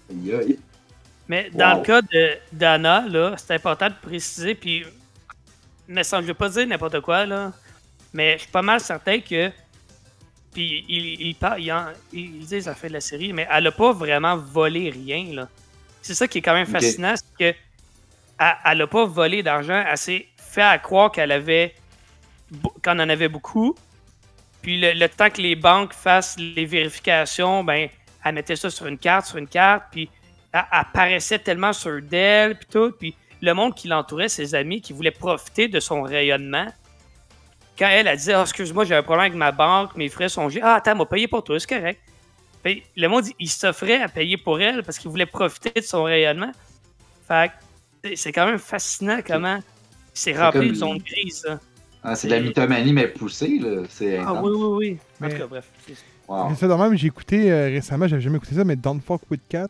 Aïe. Mais dans le cas de là, c'est important de préciser, puis. Mais sans, je veux pas dire n'importe quoi, là. Mais je suis pas mal certain que. Puis il, il, il, en- il dit, ça fait de la série, mais elle a pas vraiment volé rien, là. C'est ça qui est quand même fascinant, c'est que. Elle, elle a pas volé d'argent, elle s'est fait à croire qu'elle avait. qu'on en avait beaucoup. Puis le, le temps que les banques fassent les vérifications, ben, elle mettait ça sur une carte, sur une carte, puis elle apparaissait tellement sur d'elle, puis tout. Puis le monde qui l'entourait, ses amis, qui voulaient profiter de son rayonnement, quand elle a dit Ah, excuse-moi, j'ai un problème avec ma banque, mes frais sont gelés. Ah, attends, m'a payé pour toi, c'est correct. Ben, le monde, il s'offrait à payer pour elle parce qu'il voulait profiter de son rayonnement. Fait que c'est quand même fascinant comment c'est rempli comme- de zone grise. ça. Ah, c'est de la mythomanie, mais poussée, là. C'est Ah oui, oui, oui. En tout cas, bref. Wow. Ça, de même, j'ai écouté euh, récemment, j'avais jamais écouté ça, mais Don't Fuck With Cats,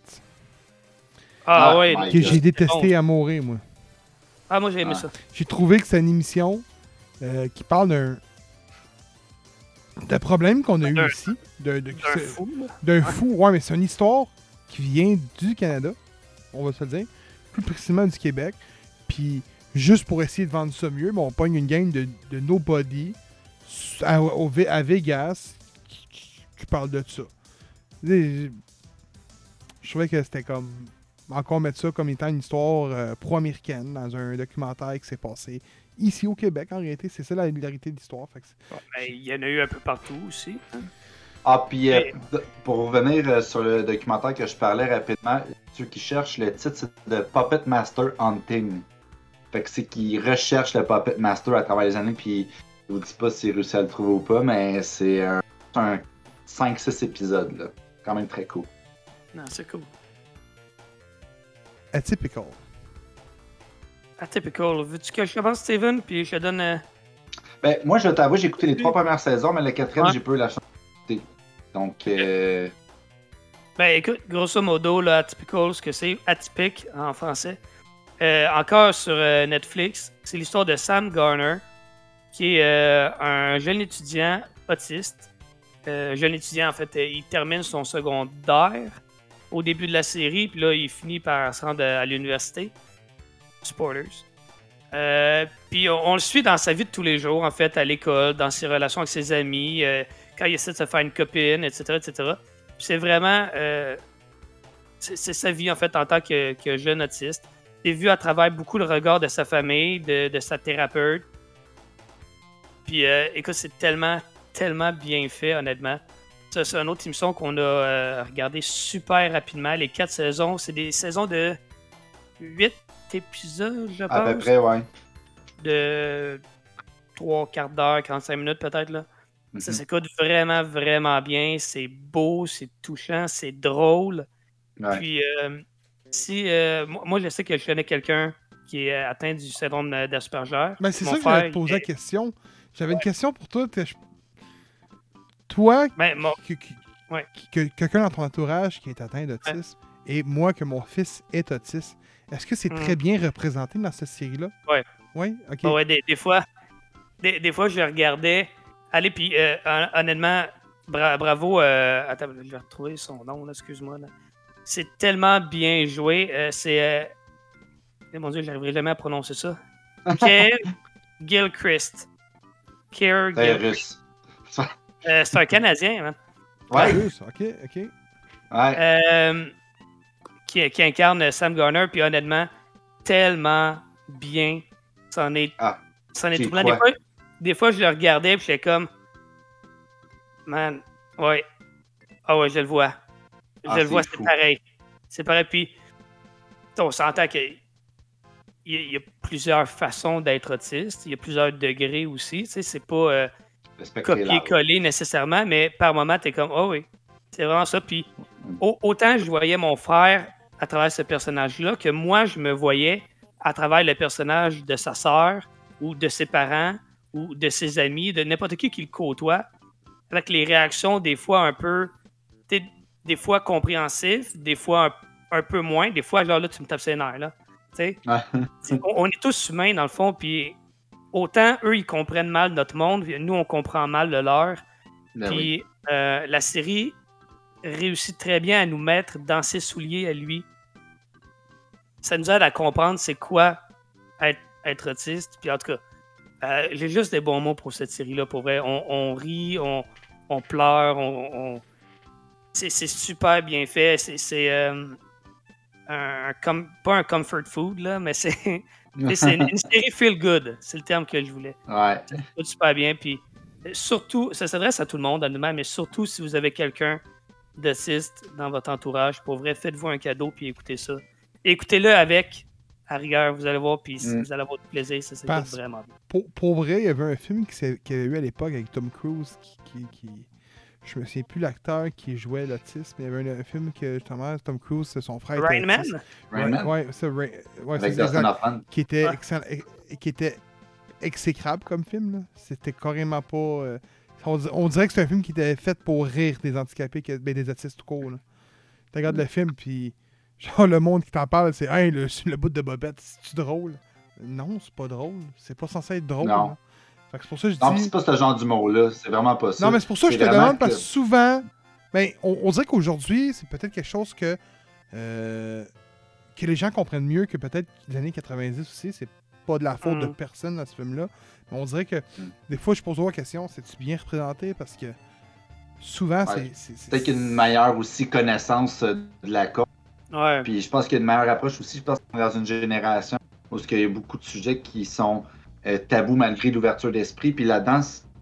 Ah, Ah, ouais. que j'ai détesté à mourir, moi. Ah, moi, j'ai aimé Ah. ça. J'ai trouvé que c'est une émission euh, qui parle d'un d'un problème qu'on a eu ici. Fou, d'un fou. Ouais, mais c'est une histoire qui vient du Canada, on va se le dire, plus précisément du Québec. Puis juste pour essayer de vendre ça mieux, ben, on pogne une gang de, de nobody à, au- à Vegas qui, parle de ça. Je trouvais que c'était comme encore mettre ça comme étant une histoire euh, pro-américaine dans un documentaire qui s'est passé ici au Québec en réalité. C'est ça la vérité de l'histoire. Ben, il y en a eu un peu partout aussi. hein. Ah, puis euh, pour revenir euh, sur le documentaire que je parlais rapidement, ceux qui cherchent le titre, c'est de Puppet Master Hunting. Fait que c'est qu'ils recherchent le Puppet Master à travers les années, puis je vous dis pas si réussi à le trouver ou pas, mais c'est un, un 5-6 épisodes, là. Quand même très cool. Non, c'est cool. atypical. Atypical. Veux-tu que je commence, Steven, puis je te donne. euh, Ben, moi, je t'avoue, j'ai écouté les trois premières saisons, mais la quatrième, Ouais. j'ai pas eu la chance d'écouter. Donc, euh, Ben écoute, grosso modo, là, Atypical, ce que c'est, atypique en français. Euh, encore sur euh, Netflix, c'est l'histoire de Sam Garner, qui est euh, un jeune étudiant autiste. Euh, jeune étudiant, en fait, euh, il termine son secondaire au début de la série, puis là, il finit par se rendre à, l'université. Spoilers. Euh, puis on, le suit dans sa vie de tous les jours, en fait, à l'école, dans ses relations avec ses amis, euh, quand il essaie de se faire une copine, etc., etc. C'est vraiment. c'est sa vie, en fait, en tant que, jeune autiste. C'est vu à travers beaucoup le regard de sa famille, de, de sa thérapeute. Puis, écoute, c'est tellement, tellement bien fait, honnêtement. Ça, c'est une autre émission qu'on a euh, regardé super rapidement. Les quatre saisons, c'est des saisons de 8 épisodes, je pense à peu près, ouais. de 3 quarts d'heure, 45 minutes peut-être. là. Ça Mhm. s'écoute vraiment, vraiment bien. C'est beau, c'est touchant, c'est drôle. Ouais. Puis, euh, si. euh, moi, moi, je sais que je connais quelqu'un qui est atteint du syndrome euh, d'Asperger. Ben, c'est ça que j'allais frère, te poser la est- question. J'avais une question pour toi. t'es- je- Toi, Ben, mon- que- que- Ouais. que- quelqu'un dans ton entourage qui est atteint d'autisme, et moi que mon fils est autiste, est-ce que c'est Mm. très bien représenté dans cette série-là? Ouais. Oui? Ok. Ah ouais, des, des fois, des, des fois, je regardais. Allez, puis euh, hon- honnêtement, bra- bravo. euh, attends, je vais retrouver son nom, là, excuse-moi. C'est tellement bien joué. euh, c'est. euh, eh, mon Dieu, j'arriverai jamais à prononcer ça. Keir Gilchrist. C'est Gilchrist. Euh, c'est un Canadien, man. Ouais, Plus, ok, ok. ouais. Euh, qui, qui incarne Sam Garner, puis honnêtement, tellement bien. C'en est, Ah, c'en est troublant. Des fois, des fois, je le regardais, puis j'étais comme, man, ouais, ah ouais, je le vois. Je Ah, le vois, c'est pareil. C'est pareil, puis on s'entend que il y, y a plusieurs façons d'être autiste, il y a plusieurs degrés aussi, tu sais, c'est pas... euh, Copier-coller nécessairement, mais par moment, t'es comme, oh oui, c'est vraiment ça. Puis au- autant je voyais mon frère à travers ce personnage-là que moi, je me voyais à travers le personnage de sa sœur ou de ses parents ou de ses amis, de n'importe qui qui le côtoie, avec les réactions des fois un peu, des fois compréhensifs, des fois un, un peu moins, des fois, genre là, tu me tapes ses nerfs, là. Tu sais, on, on est tous humains dans le fond, puis autant eux ils comprennent mal notre monde, nous on comprend mal le leur. Ben oui. Puis euh, la série réussit très bien à nous mettre dans ses souliers à lui. Ça nous aide à comprendre c'est quoi être, être autiste. Puis en tout cas, euh, j'ai juste des bons mots pour cette série-là. Pour vrai, on, on rit, on, on pleure, on, on- c'est super bien fait. C'est c'est, euh, un, un com- pas un comfort food là, mais c'est c'est une, une série feel good. C'est le terme que je voulais ouais. ça super bien. Puis euh, surtout, ça s'adresse à tout le monde, honnêtement, mais surtout si vous avez quelqu'un d'autiste dans votre entourage, pour vrai, faites-vous un cadeau puis écoutez ça. Écoutez-le avec, à rigueur, vous allez voir, puis Mm. vous allez avoir du plaisir, ça Parce- vraiment bien. Pour, pour vrai, il y avait un film qui y avait eu à l'époque avec Tom Cruise qui. qui, qui- Je me souviens plus l'acteur qui jouait l'autisme. Il y avait un, un film que justement Tom Cruise, c'est son frère. Rain Man? Rain Man, Ouais, ouais, ouais, avec c'est exact. Hoffman. Qui était Ouais. excellent, et- qui était exécrable comme film. là. C'était carrément pas. euh, on, di- on dirait que c'est un film qui était fait pour rire des handicapés, que- ben, des autistes tout court. là. Tu regardes le film, puis genre le monde qui t'en parle, c'est Hey, le, le bout de Bobette, c'est-tu drôle? Non, c'est pas drôle. C'est pas censé être drôle. Non. là. Fait que c'est pour ça que je Non, c'est pas ce genre d'humour-là. C'est vraiment pas ça. Non, mais c'est pour ça que je te demande, parce que- souvent, ben, on, on dirait qu'aujourd'hui, c'est peut-être quelque chose que, euh, que les gens comprennent mieux que peut-être les années 90 aussi. C'est pas de la faute de Mm. personne dans ce film-là. Mais on dirait que Mm. des fois, je pose la question c'est-tu bien représenté? Parce que souvent, Ouais. c'est- Peut-être qu'il y a une meilleure aussi connaissance euh, de la cause. Ouais. Puis je pense qu'il y a une meilleure approche aussi. Je pense qu'on est dans une génération où il y a beaucoup de sujets qui sont euh, tabous malgré l'ouverture d'esprit. Puis là-dedans,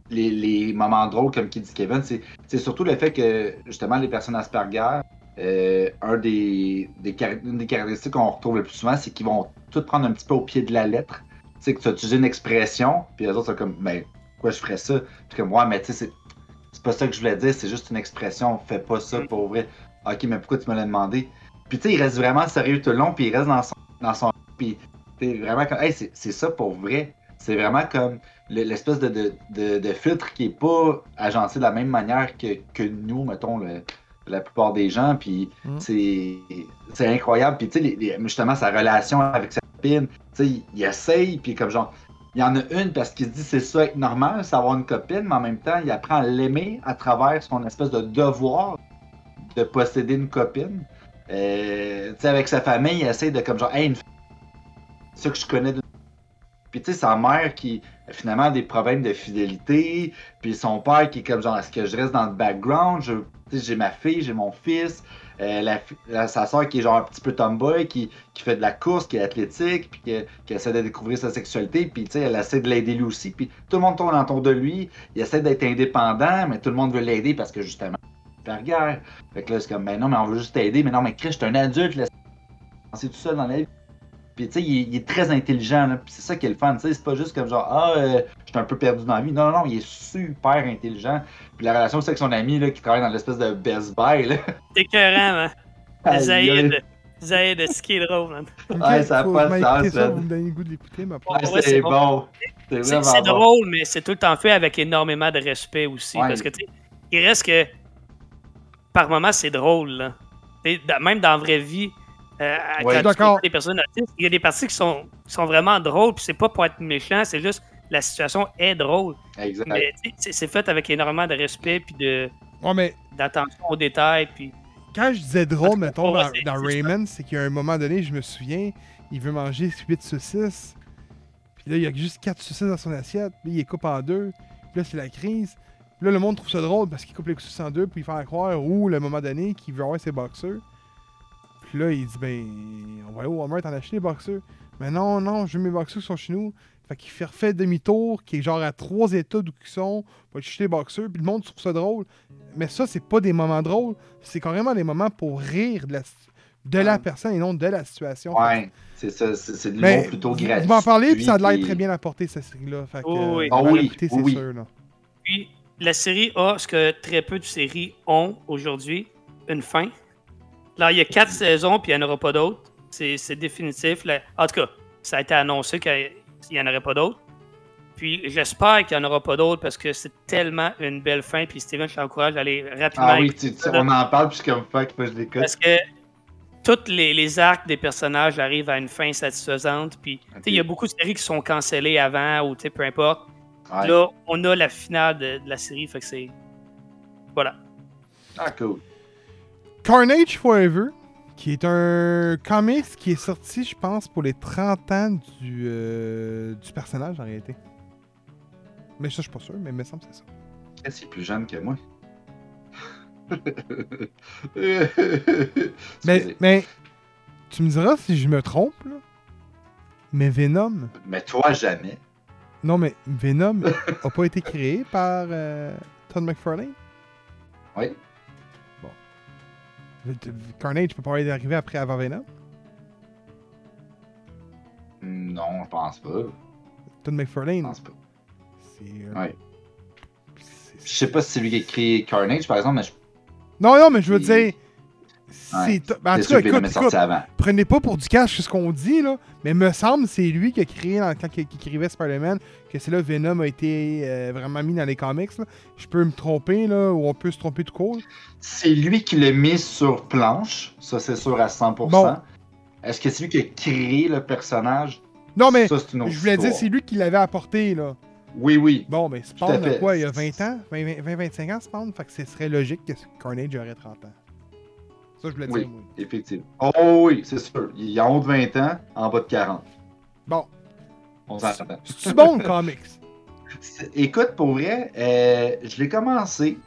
les, les moments drôles, comme qui dit Kevin, c'est surtout le fait que justement les personnes Asperger, euh, un des, des, une des caractéristiques qu'on retrouve le plus souvent, c'est qu'ils vont tout prendre un petit peu au pied de la lettre. Tu sais, que tu as utilisé une expression, puis les autres sont comme, ben, pourquoi je ferais ça? Puis comme, ouais, mais tu sais, c'est- pas ça que je voulais dire, c'est juste une expression, fais pas ça Mm. pour vrai. Ok, mais pourquoi tu me l'as demandé? Puis tu sais, il reste vraiment sérieux tout le long, puis il reste dans son. Dans son puis t'es vraiment comme, hey, c'est ça pour vrai. C'est vraiment comme le- l'espèce de, de, de, de filtre qui est pas agencé de la même manière que, que nous, mettons, le- la plupart des gens. Puis Mm. c'est incroyable. Puis tu sais, justement, sa relation avec sa copine, tu sais, il, essaye, puis comme genre. Il y en a une parce qu'il se dit c'est ça être normal, c'est avoir une copine, mais en même temps, il apprend à l'aimer à travers son espèce de devoir de posséder une copine. Euh, tu sais, avec sa famille, il essaie de comme genre, hey, une ça que je connais. de- Puis tu sais, sa mère qui finalement des problèmes de fidélité, puis son père qui est comme genre, est-ce que je reste dans le background, je, j'ai ma fille, j'ai mon fils, euh, la, sa soeur qui est genre un petit peu tomboy, qui, qui fait de la course, qui est athlétique, puis qui, qui essaie de découvrir sa sexualité, puis tu sais, elle essaie de l'aider lui aussi, puis tout le monde tourne autour de lui, il essaie d'être indépendant, mais tout le monde veut l'aider parce que justement, faire guerre. Fait que là, c'est comme, ben non, mais on veut juste t'aider, mais non, mais Chris, je suis un adulte, laisse penser tout seul dans la vie. Puis tu sais, il, est- il est très intelligent, là, puis c'est ça qui est le fun, tu sais, c'est pas juste comme genre, ah, euh, je suis un peu perdu dans la vie. Non, non, non, il est super intelligent. Puis la relation aussi avec son ami, là, qui travaille dans l'espèce de Best Buy, là. C'est écœurant, aïe. Zaïd. Zaïd, ce qui est drôle, man. Ouais, ça a faut pas de sens, ça, man. Vous me donnez le goût de l'écouter, pas. Ouais, c'est bon. bon. C'est C'est vraiment c'est bon. drôle, mais c'est tout le temps fait avec énormément de respect aussi. Ouais. Parce que, tu sais, il reste que, par moments, c'est drôle, là. Tu sais, dans- Même dans la vraie vie, euh, Ouais. D'accord. personnes autistes, il y a des parties qui sont, qui sont vraiment drôles, puis c'est pas pour être méchant, c'est juste la situation est drôle. Exact. Mais c'est fait avec énormément de respect, puis de- Ouais, mais d'attention aux détails, puis quand je disais drôle, mettons, dans, dans c'est Rayman, c'est qu'à un moment donné, je me souviens, il veut manger 8 saucisses. Puis là, il y a juste 4 saucisses dans son assiette. Puis il les coupe en deux. Puis là, c'est la crise. Puis là, le monde trouve ça drôle parce qu'il coupe les saucisses en deux pour y faire croire, ou le moment donné, qu'il veut avoir ses boxeurs. Puis là, il dit, ben, on va aller au Walmart en acheter les boxeurs. Mais non, non, je veux mes boxeurs qui sont chez nous. Fait qu'il fait refait demi-tour, qui est genre à trois états d'où ils sont, pour aller acheter les boxeurs. Puis le monde trouve ça drôle. Mais ça, c'est pas des moments drôles. C'est carrément des moments pour rire de la, de la Ouais. personne et non de la situation. Ouais, c'est ça, c'est de l'humour plutôt gratuit. Vous m'en parlez, puis ça a l'air puis- très bien apporté, cette série-là. Fait que, Oh oui. va Ah oui, c'est oui. sûr. Là. Puis, la série a ce que très peu de séries ont aujourd'hui, une fin. Là, il y a quatre saisons, puis il n'y en aura pas d'autres. C'est définitif. là. En tout cas, ça a été annoncé qu'il n'y en aurait pas d'autres. Puis, j'espère qu'il n'y en aura pas d'autres parce que c'est tellement une belle fin. Puis, Steven, je t'encourage à aller rapidement. Ah oui, tu- tu- on en parle, puis je suis comme fuck, je l'écoute. Parce que tous les, les arcs des personnages arrivent à une fin satisfaisante. Puis, il y a beaucoup de séries qui sont cancellées avant ou peu importe. Ouais. Là, on a la finale de, de la série. Fait que c'est. Voilà. Ah, cool. Carnage Forever, qui est un comics qui est sorti, je pense, pour les 30 ans du, euh, du personnage en réalité. Mais ça, je suis pas sûr, mais il me semble que c'est ça. Qu'est-ce qu'il est plus jeune que moi? Mais, mais tu me diras si je me trompe, là. Mais Venom. Mais toi, jamais. Non, mais Venom a pas été créé par euh, Todd McFarlane. Oui. Carnage peut pas arriver après avant Venom. Non, je pense pas. Todd Je McFarlane, pense pas. c'est. euh, Ouais. Je sais pas si c'est lui qui a créé Carnage, par exemple, mais je... Non, non, mais je veux dire. Ouais, C'est. ben, en tout cas, écoute, écoute, prenez pas pour du cash ce qu'on dit, là, mais me semble c'est lui qui a créé, dans- quand il, écrivait Spider-Man, que c'est là Venom a été euh, vraiment mis dans les comics. là. Je peux me tromper, là, ou on peut se tromper tout court. C'est lui qui l'a mis sur planche, ça c'est sûr à 100%. Bon. Est-ce que c'est lui qui a créé le personnage? Non, mais ça, c'est une autre je voulais dire, c'est lui qui l'avait apporté, là. Oui, oui. Bon, mais Spawn quoi, il y a 20 ans 20-25 ans, Spawn Fait que ce serait logique que Carnage aurait 30 ans. Ça, je voulais Oui. dire, moi. Effectivement. Oh oui, c'est sûr. Il est en haut de 20 ans, en bas de 40. Bon, On s'entend. c'est bon le comics? Écoute, pour vrai, euh, je l'ai commencé.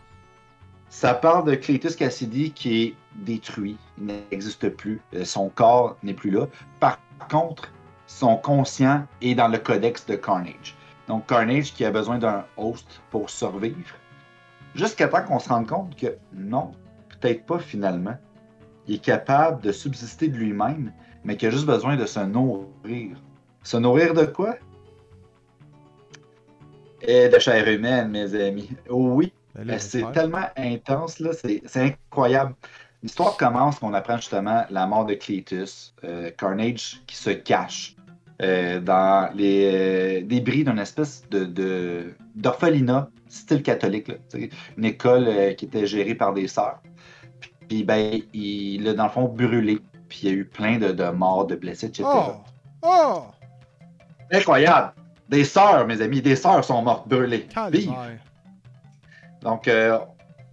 Ça parle de Cletus Cassidy qui est détruit. Il n'existe plus. Euh, Son corps n'est plus là. Par contre, son conscient est dans le codex de Carnage. Donc, Carnage qui a besoin d'un host pour survivre. Jusqu'à temps qu'on se rende compte que non, peut-être pas finalement. Il est capable de subsister de lui-même, mais qu'il a juste besoin de se nourrir. Se nourrir de quoi? Et de chair humaine, mes amis. Oh oui, Ben c'est tellement intense, là, c'est incroyable. L'histoire commence qu'on apprend justement la mort de Cletus, euh, Carnage qui se cache euh, dans les euh, débris d'une espèce de- d'orphelinat, style catholique, là, une école qui était gérée par des sœurs. Puis ben, il l'a dans le fond brûlé, puis il y a eu plein de, de morts, de blessés, etc. Oh! Oh! Incroyable! Des sœurs, mes amis, des sœurs sont mortes brûlées. Vive! Donc, euh,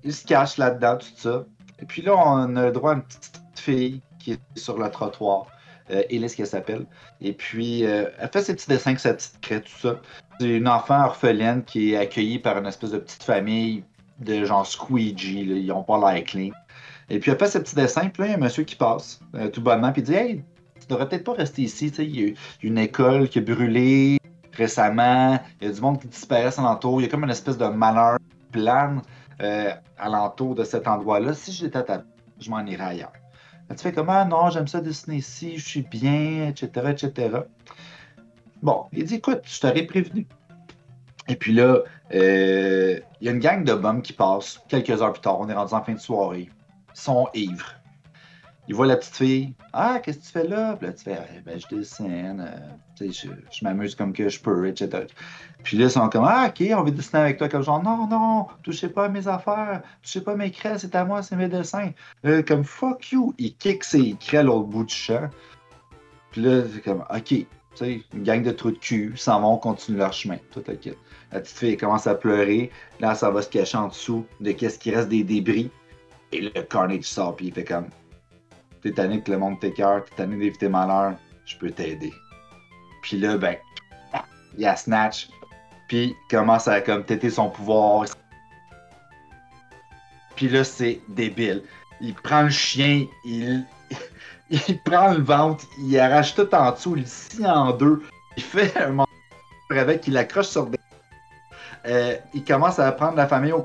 il se cache là-dedans, tout ça. Et puis là, on a le droit à une petite fille qui est sur le trottoir. Euh, Elise, qu'elle s'appelle. Et puis, euh, elle fait ses petits dessins avec sa petite craie, tout ça. C'est une enfant orpheline qui est accueillie par une espèce de petite famille de genre squeegee. là. Ils ont pas l'air clean. Et puis, elle fait ses petits dessins. Puis là, il y a un monsieur qui passe, euh, tout bonnement, puis il dit Hey, tu devrais peut-être pas rester ici. Tu sais, il y a une école qui a brûlé récemment. Il y a du monde qui disparaît alentour. Il y a comme une espèce de malheur plane euh, alentour de cet endroit-là. Si j'étais à ta je m'en irais ailleurs. Là, tu fais comme Ah non, j'aime ça dessiner ici, je suis bien, etc., etc. Bon, il dit Écoute, je t'aurais prévenu. Et puis là, euh, il y a une gang de bums qui passe quelques heures plus tard. On est rendu en fin de soirée. Sont ivres. Ils voient la petite fille. Ah, qu'est-ce que tu fais là? Puis là, tu fais, Eh ben, je dessine. euh, tu sais, je, je m'amuse comme que je peux, etc. Puis là, ils sont comme, ah, ok, on veut dessiner avec toi. Comme genre, non, non, touchez pas à mes affaires. Touchez pas à mes craies, c'est à moi, c'est mes dessins. Euh, comme, fuck you. Ils kick ses craies à l'autre bout du champ. Puis là, c'est comme, ok, tu sais, une gang de trous de cul, s'en vont, continuent leur chemin. Tout ok. La petite fille commence à pleurer. Là, ça va se cacher en dessous de qu'est-ce qui reste des débris. Et le Carnage sort, puis il fait comme, t'es que le monde t'écœure, t'es tanné d'éviter malheur, je peux t'aider. Puis là, ben, il a Snatch, puis commence à comme têter son pouvoir. Puis là, c'est débile. Il prend le chien, il, il prend le ventre, il arrache tout en dessous, il scie en deux, il fait un avec, il accroche sur des. Euh, il commence à prendre la famille au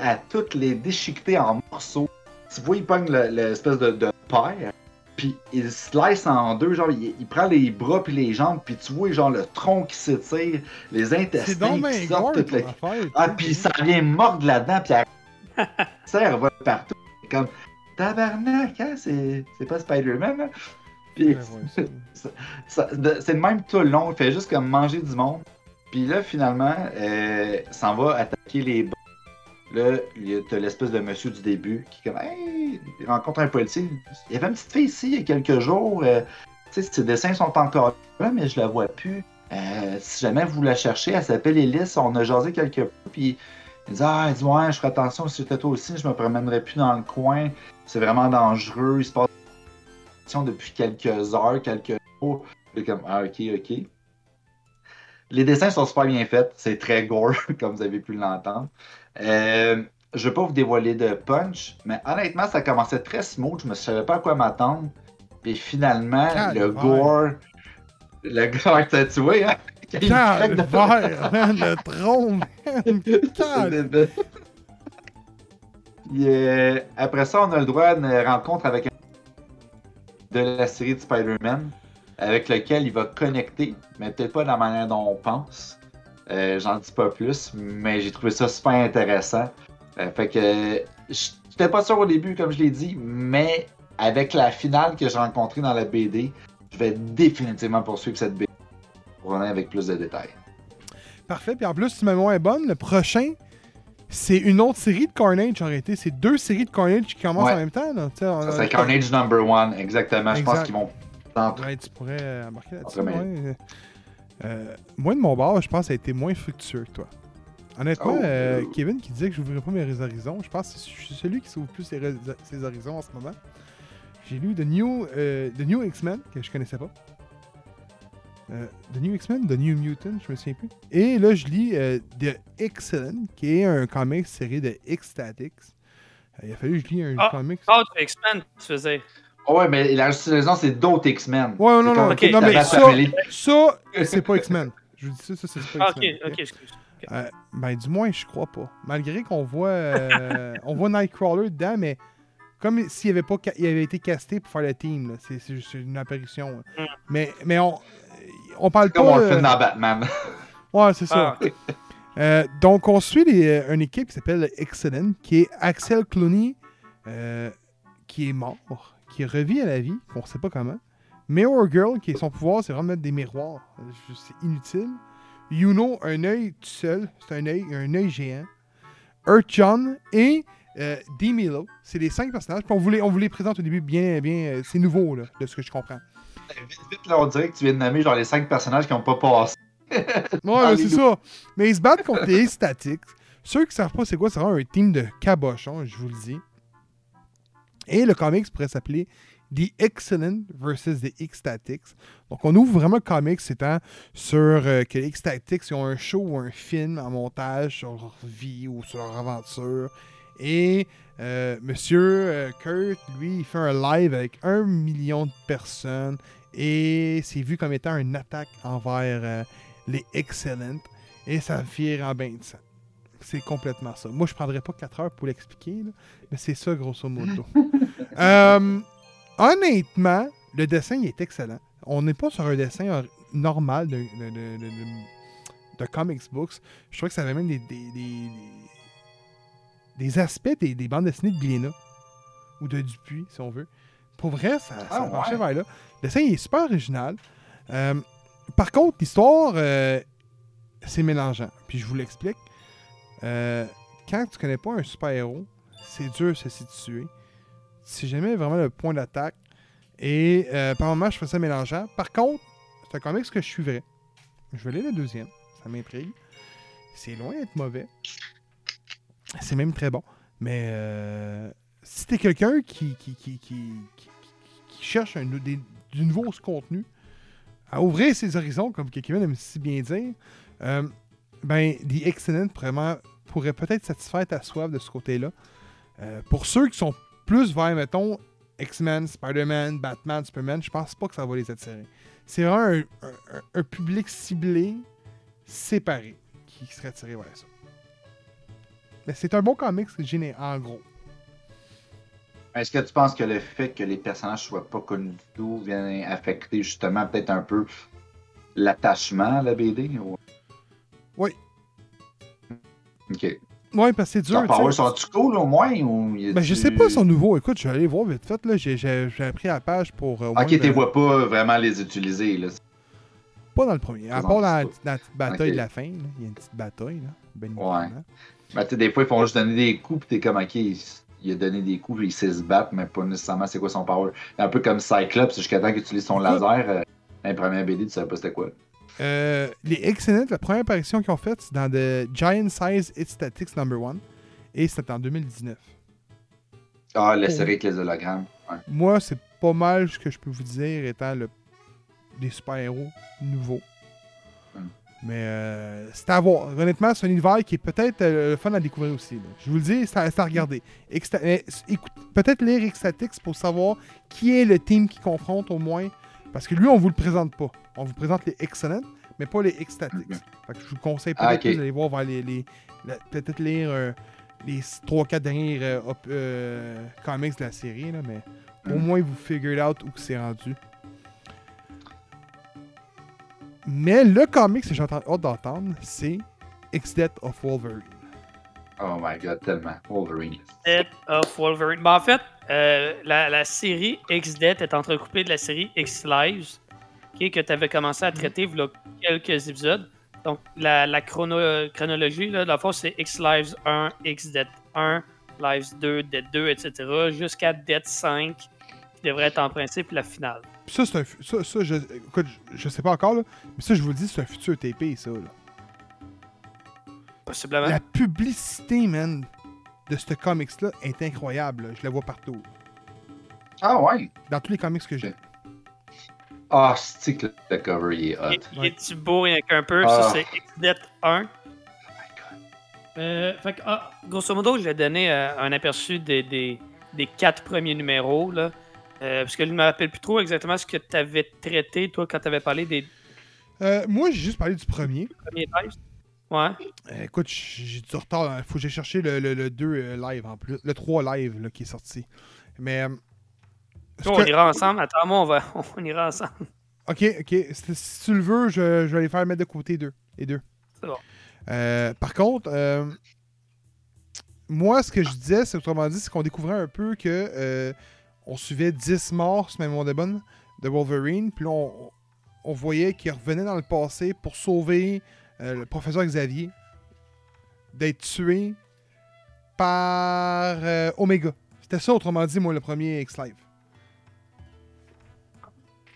à toutes les déchiqueter en morceaux. Tu vois, il pogne le- l'espèce de, de paire, puis il slice en deux, genre, il, il prend les bras puis les jambes, puis tu vois, genre, le tronc qui s'étire, les intestins qui sortent, gore tout le- comme affaire. ah, puis ça vient mordre là-dedans, puis elle ça, va partout. Comme, tabarnak, hein, c'est c'est pas Spider-Man, hein? Puis, Ouais, ouais, c'est le même tout le long, il fait juste comme manger du monde. Puis là, finalement, euh, s'en va attaquer les bons. Là, t'as l'espèce de monsieur du début qui comme, hey, rencontre un policier. Il y avait une petite fille ici il y a quelques jours. euh, tu sais, ses dessins sont encore là, mais je la vois plus. Euh, si jamais vous la cherchez, elle s'appelle Elise. On a jasé quelque peu. Puis il dit Ah, ouais, je ferai attention si j'étais toi aussi, je me promènerais plus dans le coin. C'est vraiment dangereux. Il se passe depuis quelques heures, quelques jours. Puis comme Ah, ok, ok. Les dessins sont super bien faits. C'est très gore, comme vous avez pu l'entendre. Euh, je ne vais pas vous dévoiler de punch, mais honnêtement, ça commençait très smooth. Je ne savais pas à quoi m'attendre. Puis finalement, le gore. Le gore, t'as tué, hein? De- man, le tronc, man. Euh, après ça, on a le droit à une rencontre avec un de la série de Spider-Man, avec lequel il va connecter, mais peut-être pas de la manière dont on pense. Euh, J'en dis pas plus, mais j'ai trouvé ça super intéressant. Euh, fait que j'étais pas sûr au début, comme je l'ai dit, mais avec la finale que j'ai rencontrée dans la BD, je vais définitivement poursuivre cette BD pour revenir avec plus de détails. Parfait. Puis en plus, si ma mémoire est bonne, le prochain, c'est une autre série de Carnage en réalité. C'est deux séries de Carnage qui commencent Ouais. en même temps. Là. Tu sais, on a- C'est Carnage Number One, exactement. Je pense qu'ils vont. Ouais, tu pourrais embarquer là-dessus. Ouais. Euh, moi, de mon bord, je pense que ça a été moins fructueux que toi. Honnêtement, Oh. euh, Kevin qui disait que je n'ouvrirais pas mes horizons, je pense que je suis celui qui s'ouvre plus ses, horizons en ce moment. J'ai lu The New, euh, The New X-Men, que je connaissais pas. Euh, The New X-Men, The New Mutant, je me souviens plus. Et là, je lis euh, The Excellent, qui est un comic série de X-Statix. Euh, il a fallu que je lis un Ah. comic. Oh, tu X-Men, tu faisais. Oh, ouais, mais la raison, c'est d'autres X-Men. Ouais, non, non, comme- ok, Ok, non, mais ça, ça, c'est pas X-Men. Je vous dis ça, ça, c'est pas Ah, ok, X-Men. ok, excuse. Euh, ben, du moins, je crois pas. Malgré qu'on voit, euh, on voit Nightcrawler dedans, mais comme s'il avait, pas il avait été casté pour faire le team. là. C'est, une apparition. Mm. Mais, mais on, on parle Comme pas. on le euh, fait dans Batman. Ouais, c'est ça. Ah, ok. Euh, donc, on suit les- euh, une équipe qui s'appelle Excellent, qui est Axel Clooney, euh, qui est mort, qui revit à la vie, on sait pas comment. Mirror Girl, qui est son pouvoir, c'est vraiment mettre des miroirs. C'est inutile. Yuno, un œil tout seul, c'est un œil, un œil géant. Earth John et euh, D-Milo, c'est les cinq personnages. Puis on vous les, on vous les présente au début bien, bien. euh, c'est nouveau, là, de ce que je comprends. Vite, vite, là, on dirait que tu viens de nommer genre les cinq personnages qui n'ont pas passé. Ouais, c'est ça. Mais ils se battent contre les statiques. Ceux qui savent pas c'est quoi, c'est vraiment un team de cabochons, je vous le dis. Et le comics pourrait s'appeler The Excellent versus The X-Statics. Donc on ouvre vraiment le comics, c'est sur euh, que les X-Statics ils ont un show ou un film en montage sur leur vie ou sur leur aventure. Et euh, Monsieur euh, Kurt, lui, il fait un live avec un million de personnes. Et c'est vu comme étant une attaque envers euh, les Excellent. Et ça vire en bain de sang. C'est complètement ça. Moi, je prendrais pas 4 heures pour l'expliquer, là, mais c'est ça, grosso modo. Euh, honnêtement, le dessin il est excellent. On n'est pas sur un dessin normal de, de, de, comics books. Je trouve que ça avait même des, des, des- aspects des, des bandes dessinées de Glénat ou de Dupuis, si on veut. Pour vrai, ça, ça Ah, marchait ouais. vers là. Le dessin il est super original. Euh, par contre, l'histoire, euh, c'est mélangeant. Puis je vous l'explique. Euh, quand tu connais pas un super-héros, c'est dur de se situer. C'est jamais vraiment le point d'attaque. Et euh, par moments, je fais ça mélangeant. Par contre, c'est un comics que je suivrais. Je vais aller le deuxième. Ça m'intrigue. C'est loin d'être mauvais. C'est même très bon. Mais euh, si t'es quelqu'un qui, cherche du nouveau contenu, à ouvrir ses horizons, comme quelqu'un aime si bien dire, euh, ben, The Excellent vraiment pourrait peut-être satisfaire ta soif de ce côté-là. Euh, pour ceux qui sont plus vers, mettons, X-Men, Spider-Man, Batman, Superman, je pense pas que ça va les attirer. C'est vraiment un, public ciblé, séparé, qui serait attiré vers ça. Mais c'est un bon comics, en gros. Est-ce que tu penses que le fait que les personnages soient pas connus du tout vient affecter justement peut-être un peu l'attachement à la BD? Oui. Ok. Ouais, parce que c'est dur. Powers sont-tu cool au moins? Ou Ben, je a-tu- sais pas, son nouveau. Écoute, je vais aller voir vite fait. Là, j'ai, j'ai, j'ai appris la page pour. euh, au Ok, tu vois pas vraiment les utiliser. Là. Pas dans le premier. À part dans la, petite bataille de la fin. Il y a une petite bataille. Là, ben Ouais. Ben, tu sais, des fois, ils font juste donner des coups, pis t'es comme, ok, il, il a donné des coups, puis il sait se battre, mais pas nécessairement c'est quoi son power. Un peu comme Cyclops, jusqu'à temps qu'il utilise son laser. Euh, dans les premières BD, tu savais pas c'était quoi. Euh, les Excellent, la première apparition qu'ils ont faite, c'est dans The Giant Size It Statics Number 1. Et c'était en 2019. Ah, la Oh. série avec les hologrammes. Ouais. Moi, c'est pas mal ce que je peux vous dire étant le, des super-héros nouveaux. Mais euh, c'est à voir. Honnêtement, c'est un univers qui est peut-être euh, le fun à découvrir aussi. là. Je vous le dis, c'est à, à regarder. Euh, peut-être lire Ecstatics pour savoir qui est le team qui confronte au moins. Parce que lui, on vous le présente pas. On vous présente les Excellent, mais pas les Ecstatics. Fait que je vous conseille peut-être Ah, ok. plus d'aller voir vers les. peut-être lire euh, les 3-4 derniers euh, euh, comics de la série, là, mais au Mhm. moins vous figure out où c'est rendu. Mais le comic que j'ai hâte d'entendre, c'est X-Death of Wolverine. Oh my god, tellement. Wolverine. Death of Wolverine. Ben, en fait, euh, la, la, série X-Death est entrecoupée de la série X-Lives, que tu avais commencé à traiter il y a quelques épisodes. Donc, la, la chrono, chronologie, là, de la fois, c'est X-Lives 1, X-Death 1, Lives 2, Death 2, etc., jusqu'à Death 5, qui devrait être en principe la finale. Ça, c'est un. Ça, ça je, écoute, je sais pas encore, là, mais ça, je vous le dis, c'est un futur TP, ça. Là. Possiblement. La publicité, man, de ce comics-là est incroyable. Je la vois partout. Ah ouais? Dans tous les comics que j'ai. Ah, c'est que le cover il est hot? Il, est-tu beau rien qu'un peu? Ça, Ah. c'est X-Death 1. Oh my god. Euh, fait que, ah, grosso modo, je vais donner euh, un aperçu des, des, des quatre premiers numéros. Là, Euh, parce que je ne me rappelle plus trop exactement ce que tu avais traité, toi, quand tu avais parlé des Euh, moi, j'ai juste parlé du premier. premiers lives. Ouais. Euh, écoute, j'ai du retard. Il faut que j'ai cherché le, le, le 2 euh, live en plus. Le 3 live là, qui est sorti. Mais. euh, ce que- on ira ensemble? Attends, moi, on, va, on ira ensemble. Ok, ok. Si, tu le veux, je, je vais les faire mettre de côté deux. Les deux. C'est bon. Par contre, moi, ce que je disais, c'est autrement dit, c'est qu'on découvrait un peu que on suivait 10 morts, si ma mémoire est bonne, de Wolverine. Puis là, on, on voyait qu'il revenait dans le passé pour sauver euh, le professeur Xavier d'être tué par euh, Omega. C'était ça, autrement dit, moi, le premier X-Live.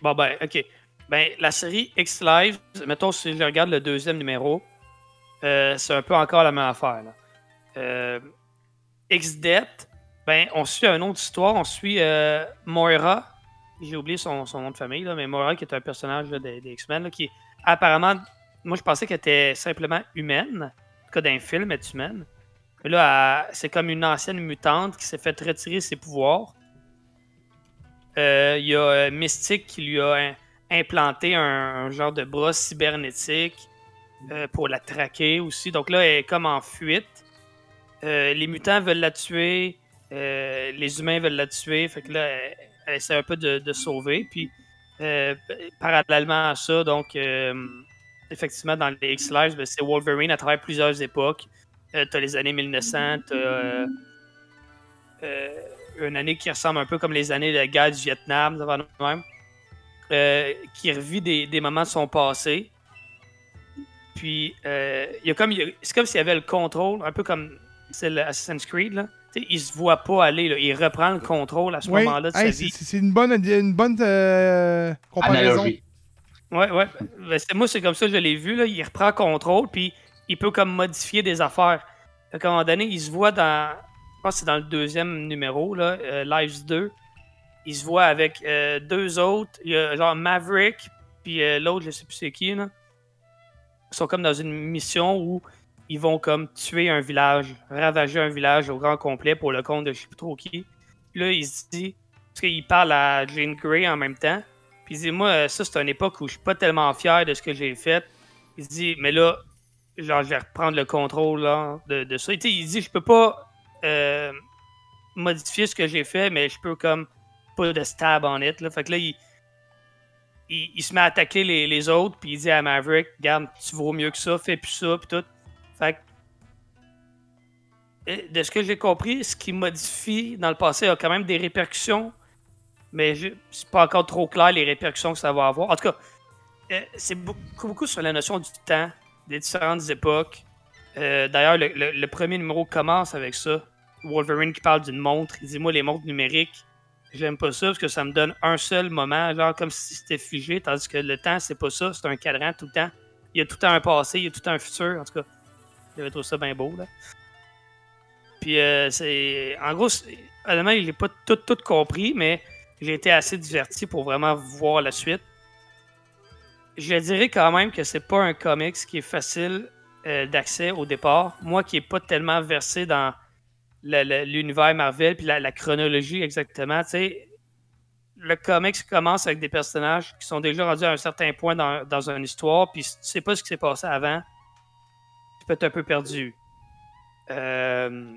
Bon, ben, ok. Ben, la série X-Live, mettons, si je regarde le deuxième numéro, euh, c'est un peu encore la même affaire. X-Death, ben, on suit une autre histoire. On suit Moira. J'ai oublié son, nom de famille, mais Moira, qui est un personnage des, X-Men, qui apparemment, moi, je pensais qu'elle était simplement humaine. En tout cas, dans un film, elle est humaine. Mais là, c'est comme une ancienne mutante qui s'est fait retirer ses pouvoirs. Euh, Il y a euh, Mystique qui lui a im- implanté un, genre de bras cybernétique euh, pour la traquer aussi. Donc là, elle est comme en fuite. Les mutants veulent la tuer. les humains veulent la tuer. Fait que là, elle, essaie un peu de, de sauver. Puis, parallèlement à ça, donc, effectivement, dans les X-Lives, ben, c'est Wolverine à travers plusieurs époques. Euh, t'as les années 1900, t'as euh, euh, une année qui ressemble un peu comme les années de la guerre du Vietnam, ça va de même, euh, qui revit des, des moments de son passé. Puis, euh, il y a comme, il y a- c'est comme s'il y avait le contrôle, un peu comme c'est le Assassin's Creed. Là. Tu sais, il se voit pas aller, là. il reprend le contrôle à ce moment-là de hey, sa c'est vie. c'est- c'est une bonne, une bonne euh, comparaison. Analogie. Ouais, ouais. Ben, moi, c'est comme ça que je l'ai vu. Là. Il reprend contrôle, puis il peut comme modifier des affaires. Qu'à un moment donné, il se voit dans. Je pense que c'est dans le deuxième numéro, là, euh, Lives 2. Il se voit avec euh, deux autres. Il y a genre Maverick, puis euh, l'autre, je sais plus c'est qui. Là. Ils sont comme dans une mission où ils vont comme tuer un village, ravager un village au grand complet pour le compte de je sais plus trop qui. Là, il se dit. Parce qu'il parle à Jane Grey en même temps. Puis il dit, moi, euh, ça, c'est une époque où je suis pas tellement fier de ce que j'ai fait. Il dit, mais là, genre, je vais reprendre le contrôle là, de, de ça. Il dit, je peux pas euh, modifier ce que j'ai fait, mais je peux comme pas de stab en it. Là. Fait que là, il, il, se met à attaquer les, les autres, puis il dit à Maverick, regarde, tu vaux mieux que ça, fais plus ça, puis tout. Fait que, euh, de ce que j'ai compris, ce qui modifie dans le passé a quand même des répercussions mais c'est pas encore trop clair les répercussions que ça va avoir. En tout cas, euh, c'est beaucoup, beaucoup sur la notion du temps, des différentes époques. Euh, D'ailleurs, le, premier numéro commence avec ça. Wolverine qui parle d'une montre. Il dit Moi, les montres numériques, j'aime pas ça parce que ça me donne un seul moment, genre comme si c'était figé, tandis que le temps, c'est pas ça, c'est un cadran tout le temps. Il y a tout le temps un passé, il y a tout le temps un futur. En tout cas, j'avais trouvé ça bien beau. Là. Puis, euh, c'est. En gros, honnêtement, il n'est pas tout, tout compris, mais j'ai été assez diverti pour vraiment voir la suite. Je dirais quand même que c'est pas un comics qui est facile euh, d'accès au départ. Moi qui n'ai pas tellement versé dans l'univers Marvel puis la, chronologie exactement, tu sais, le comics commence avec des personnages qui sont déjà rendus à un certain point dans, dans une histoire, puis si tu sais pas ce qui s'est passé avant, tu peux être un peu perdu. Euh,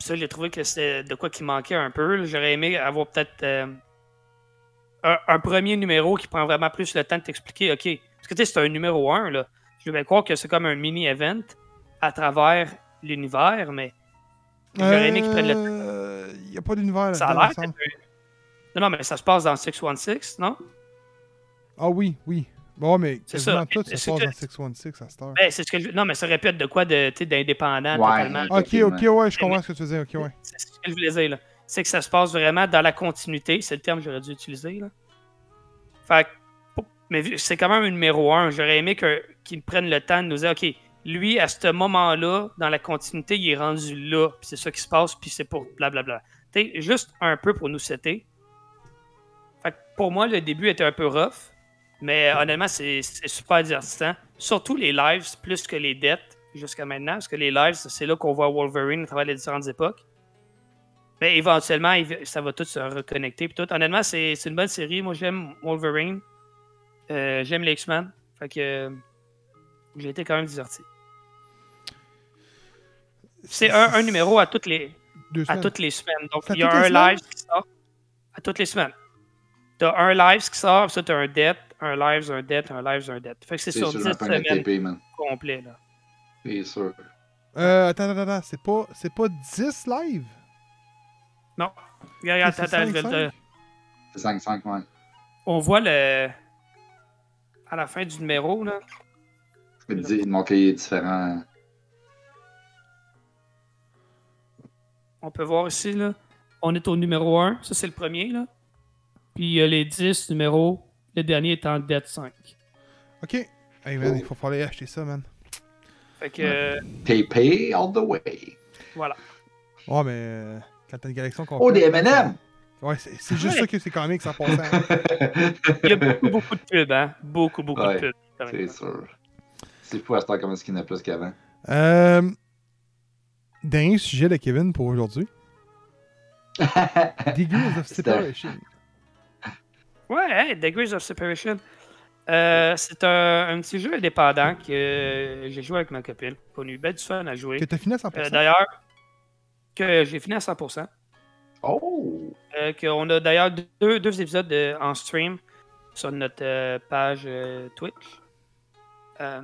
ça, j'ai trouvé que c'était de quoi qui manquait un peu. J'aurais aimé avoir peut-être euh, un, un premier numéro qui prend vraiment plus le temps de t'expliquer, OK. Parce que tu sais, c'est un numéro 1, là. Je vais croire que c'est comme un mini-event à travers l'univers, mais j'aurais aimé qu'ils prennent le temps. Il n'y a pas d'univers Ça a l'air Non, non, mais ça se passe dans 616, non? Ah oui, oui. Bon, mais C'est ça. tout se passe que- dans 616 à cette heure. Ben, c'est ce que je... Non, mais ça aurait pu être de quoi de, tu sais, d'indépendant Ouais. totalement. Ok, ok, ouais, je comprends ce que tu veux dire. Ok, ouais. C'est ce que je voulais dire, là. C'est que ça se passe vraiment dans la continuité. C'est le terme que j'aurais dû utiliser, là. Fait que, mais c'est quand même un numéro un. J'aurais aimé qu'ils prennent le temps de nous dire, OK, lui, à ce moment-là, dans la continuité, il est rendu là, puis c'est ça qui se passe, puis c'est pour blablabla. Tu juste un peu pour nous setter. Fait que pour moi, le début était un peu rough, mais honnêtement, c'est c'est super divertissant. Surtout les lives, plus que les dettes jusqu'à maintenant, parce que les lives, c'est là qu'on voit Wolverine à travers les différentes époques. Mais éventuellement, il va- ça va tout se reconnecter. Puis tout. Honnêtement, c'est c'est une bonne série. Moi, j'aime Wolverine. Euh, j'aime les X-Men. Fait que euh, j'ai été quand même diverti. C'est un, un numéro à toutes les, à semaines. toutes les semaines. Donc, il y a un live qui sort à toutes les semaines. T'as un live qui sort, puis ça, t'as un debt, un live, un debt, un live, un debt. Fait que c'est sur sûr, 10 un peu un semaines TP, man. complet, là. C'est sûr. Euh, attends, attends, attends. C'est pas, c'est pas 10 live? Non. Regarde, attends, je vais 5-5? te- C'est 5-5, ouais. On voit le. À la fin du numéro, là. Je me dis, mon cahier est différent. On peut voir ici, là. On est au numéro 1. Ça, c'est le premier, là. Puis il y a les 10 numéros. Le dernier est en dette 5. Ok. Hey man, il faut falloir acheter ça, man. Fait que, euh, TP all the way. voilà. Oh, mais collection complète. Oh, des M&M! Ouais, c'est juste Ouais. ça que c'est comique en passant. Il y a beaucoup, beaucoup de pubs, hein. Beaucoup, beaucoup Ouais, de pubs. C'est sûr. C'est fou à ce temps comment est-ce qu'il y en a plus qu'avant. euh, dernier sujet de Kevin pour aujourd'hui. Degrees of C'était- Separation. Ouais, hey, Degrees of Separation. Euh, c'est un, un petit jeu indépendant que euh, j'ai joué avec ma copine. On a eu bien du fun à jouer. Que t'as fini à 100%. Euh, d'ailleurs, que j'ai fini à 100%. Oh! Euh, qu'on a d'ailleurs deux, deux épisodes de- en stream sur notre euh, page euh, Twitch. Euh,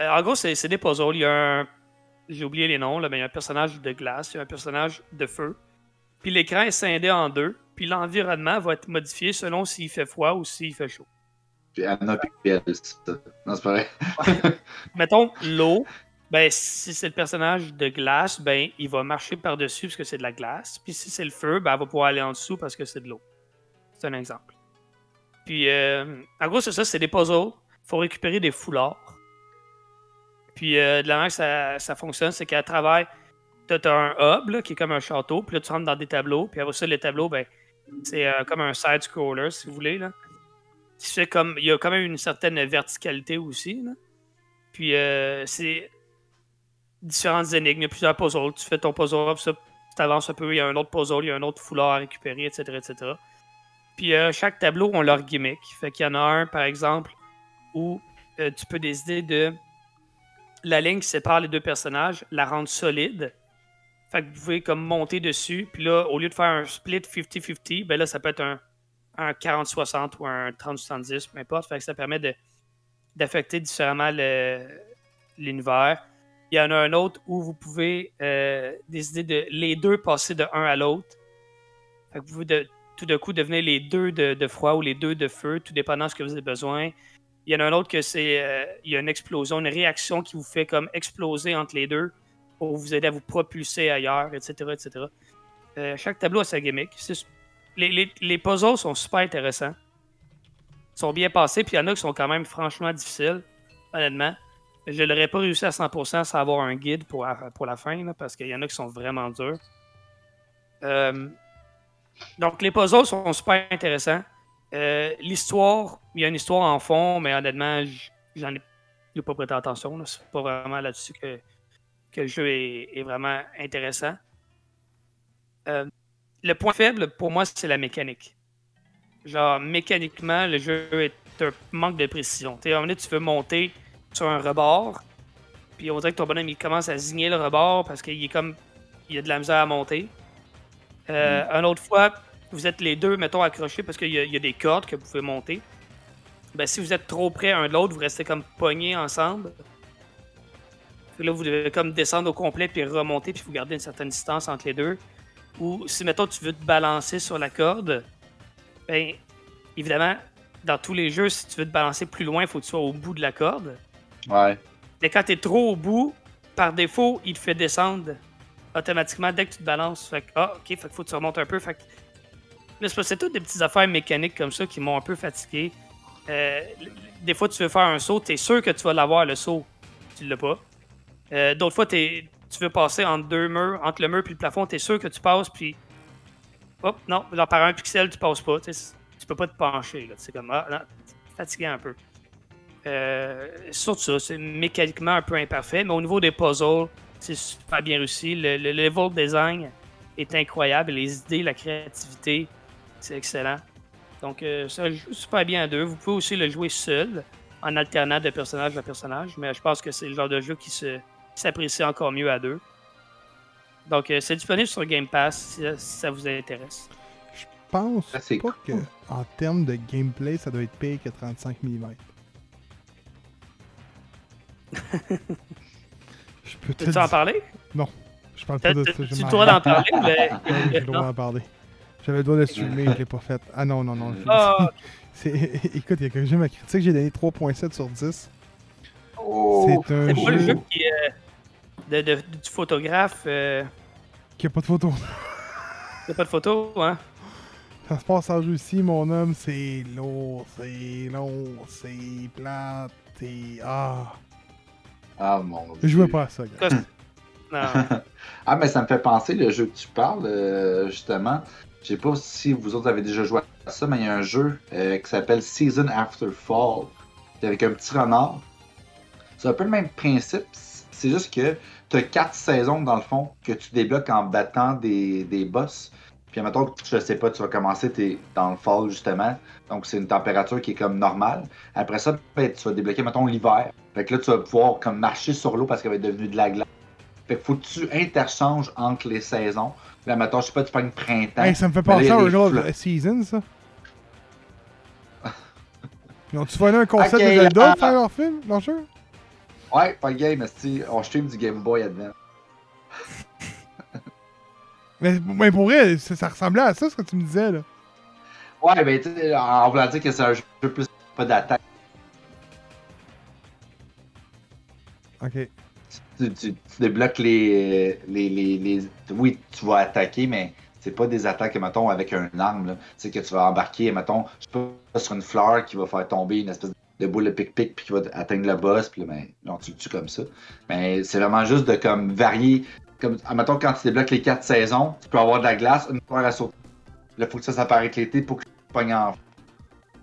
euh, en gros, c'est des puzzles. Il y a un. J'ai oublié les noms, là, mais il y a un personnage de glace, il y a un personnage de feu. Puis l'écran est scindé en deux. Puis l'environnement va être modifié selon s'il fait froid ou s'il fait chaud. Puis Anna puis elle, c'est ça. Non, c'est pas vrai. Mettons l'eau, ben si c'est le personnage de glace, ben il va marcher par-dessus parce que c'est de la glace. Puis si c'est le feu, ben elle va pouvoir aller en dessous parce que c'est de l'eau. C'est un exemple. Puis euh, en gros, c'est ça, c'est des puzzles. faut récupérer des foulards. Puis euh, de la manière que ça, ça fonctionne, c'est qu'à travers, tu as un hub là, qui est comme un château, puis là tu rentres dans des tableaux, puis après ça, les tableaux, ben c'est euh, comme un side-scroller, si vous voulez. Là. Qui fait comme, il y a quand même une certaine verticalité aussi. Là. Puis euh, c'est différentes énigmes. Il y a plusieurs puzzles. Tu fais ton puzzle, puis ça, tu avances un peu. Il y a un autre puzzle, il y a un autre foulard à récupérer, etc. etc. Puis euh, chaque tableau ont leur gimmick. Fait qu'il y en a un, par exemple, où euh, tu peux décider de la ligne qui sépare les deux personnages, la rendre solide. Fait que vous pouvez comme monter dessus. Puis là, au lieu de faire un split 50-50, ben là, ça peut être un, un 40-60 ou un 30-70, peu importe. Fait que ça permet d'affecter différemment l'univers. Il y en a un autre où vous pouvez euh, décider de les deux passer de un à l'autre. Vous pouvez de- tout d'un coup devenir les deux de, de froid ou les deux de feu, tout dépendant de ce que vous avez besoin. Il y en a un autre que c'est euh, il y a une explosion, une réaction qui vous fait comme exploser entre les deux pour vous aider à vous propulser ailleurs, etc. etc. Euh, chaque tableau a sa gimmick. Les, les- les puzzles sont super intéressants. Ils sont bien passés, puis il y en a qui sont quand même franchement difficiles, honnêtement. Je l'aurais pas réussi à 100% sans avoir un guide pour la, pour la fin, parce qu'il y en a qui sont vraiment durs. Euh, donc, les puzzles sont super intéressants. Euh, L'histoire, il y a une histoire en fond, mais honnêtement, j'en ai, pas prêté attention. C'est pas vraiment là-dessus que, que le jeu est, vraiment intéressant. Euh, le point faible, pour moi, c'est la mécanique. Genre, mécaniquement, le jeu est un manque de précision. Tu sais, à un tu veux monter sur un rebord, puis on dirait que ton bonhomme, il commence à zigner le rebord parce qu'il est comme. Il y a de la misère à monter. Euh, Une autre fois, vous êtes les deux, mettons, accrochés parce qu'il y, y a des cordes que vous pouvez monter. ben, si vous êtes trop près un de l'autre, vous restez comme pognés ensemble. Puis là, vous devez comme descendre au complet puis remonter puis vous gardez une certaine distance entre les deux. Ou si, mettons, tu veux te balancer sur la corde, ben, évidemment, dans tous les jeux, si tu veux te balancer plus loin, il faut que tu sois au bout de la corde. Ouais. Mais quand tu es trop au bout, par défaut, il te fait descendre automatiquement dès que tu te balances. Fait que, ah, ok, fait qu'il faut que tu remontes un peu. Fait que, là, c'est toutes des petites affaires mécaniques comme ça qui m'ont un peu fatigué. Euh, des fois, tu veux faire un saut, tu es sûr que tu vas l'avoir, le saut. Tu l'as pas. Euh, D'autres fois, t'es- tu veux passer entre deux murs, entre le mur et le plafond, tu es sûr que tu passes, puis. Hop, non, là, par un pixel, tu passes pas. Tu peux pas te pencher. C'est comme, ah, non, t'es fatigué un peu. Euh, surtout ça, c'est mécaniquement un peu imparfait, mais au niveau des puzzles, c'est super bien réussi. Le, le level design est incroyable. Les idées, la créativité, c'est excellent. Donc, euh, ça joue super bien à deux. Vous pouvez aussi le jouer seul, en alternant de personnage à personnage, mais je pense que c'est le genre de jeu qui se- s'apprécie encore mieux à deux. Donc, euh, c'est disponible sur Game Pass si, si ça vous intéresse. Je pense Ah, pas cool. que, en termes de gameplay, ça doit être pire que 35 mm. Je peux te Tu en parler? Je parle pas de ça. tu- dois d'en parler? mais- J'ai le droit d'en parler. J'avais le droit de streamer, je l'ai pas fait. Ah non, non, non. je- Ah, C'est... Écoute, il y a quelqu'un ma critique, j'ai donné 3.7 sur 10. Oh! C'est un c'est pas le jeu jeu qui de, de- du photographe. Euh, qui a pas de photo. y a pas de photo, hein? Ça se passe en Russie, mon homme, c'est lourd, c'est long, c'est plate, c'est... Ah... Ah mon dieu. Je jouais pas à ça, gars. Non. Ah, mais ça me fait penser, le jeu que tu parles, euh, justement. Je sais pas si vous autres avez déjà joué à ça, mais il y a un jeu euh, qui s'appelle Season After Fall. C'est avec un petit renard. C'est un peu le même principe. C'est juste que tu as quatre saisons, dans le fond, que tu débloques en battant des, des boss. Puis, mettons, je sais pas, tu vas commencer, tu es dans le fall, justement. Donc, c'est une température qui est comme normale. Après ça, ben, tu vas débloquer, mettons, l'hiver. Fait que là, tu vas pouvoir comme marcher sur l'eau parce qu'elle va être devenue de la glace. Fait que faut que tu interchanges entre les saisons. Là, mettons, je sais pas, tu prends une printemps. Hey, ça me fait penser à un genre de season, ça. Ils ont-tu volé un concept de Zelda pour faire leur film, leur jeu? Ouais, pas le game, mais on stream du Game Boy Advance. Mais, mais pour vrai, ça, ça ressemblait à ça, ce que tu me disais, là. Ouais, ben, tu sais, on va dire que c'est un jeu plus pas d'attaque. Ok. Tu, tu- tu débloques les, les, les, les- Oui, tu vas attaquer, mais c'est pas des attaques, mettons, avec un arme. là. C'est que tu vas embarquer, mettons, je sais pas, sur une fleur qui va faire tomber une espèce de boule de pic-pic, puis qui va atteindre le boss, puis là, ben, là, tu le tues comme ça. Mais c'est vraiment juste de comme varier. Comme, mettons, quand tu débloques les quatre saisons, tu peux avoir de la glace, une fleur à sauter. Là, faut que ça s'apparaisse l'été pour que tu pognes en.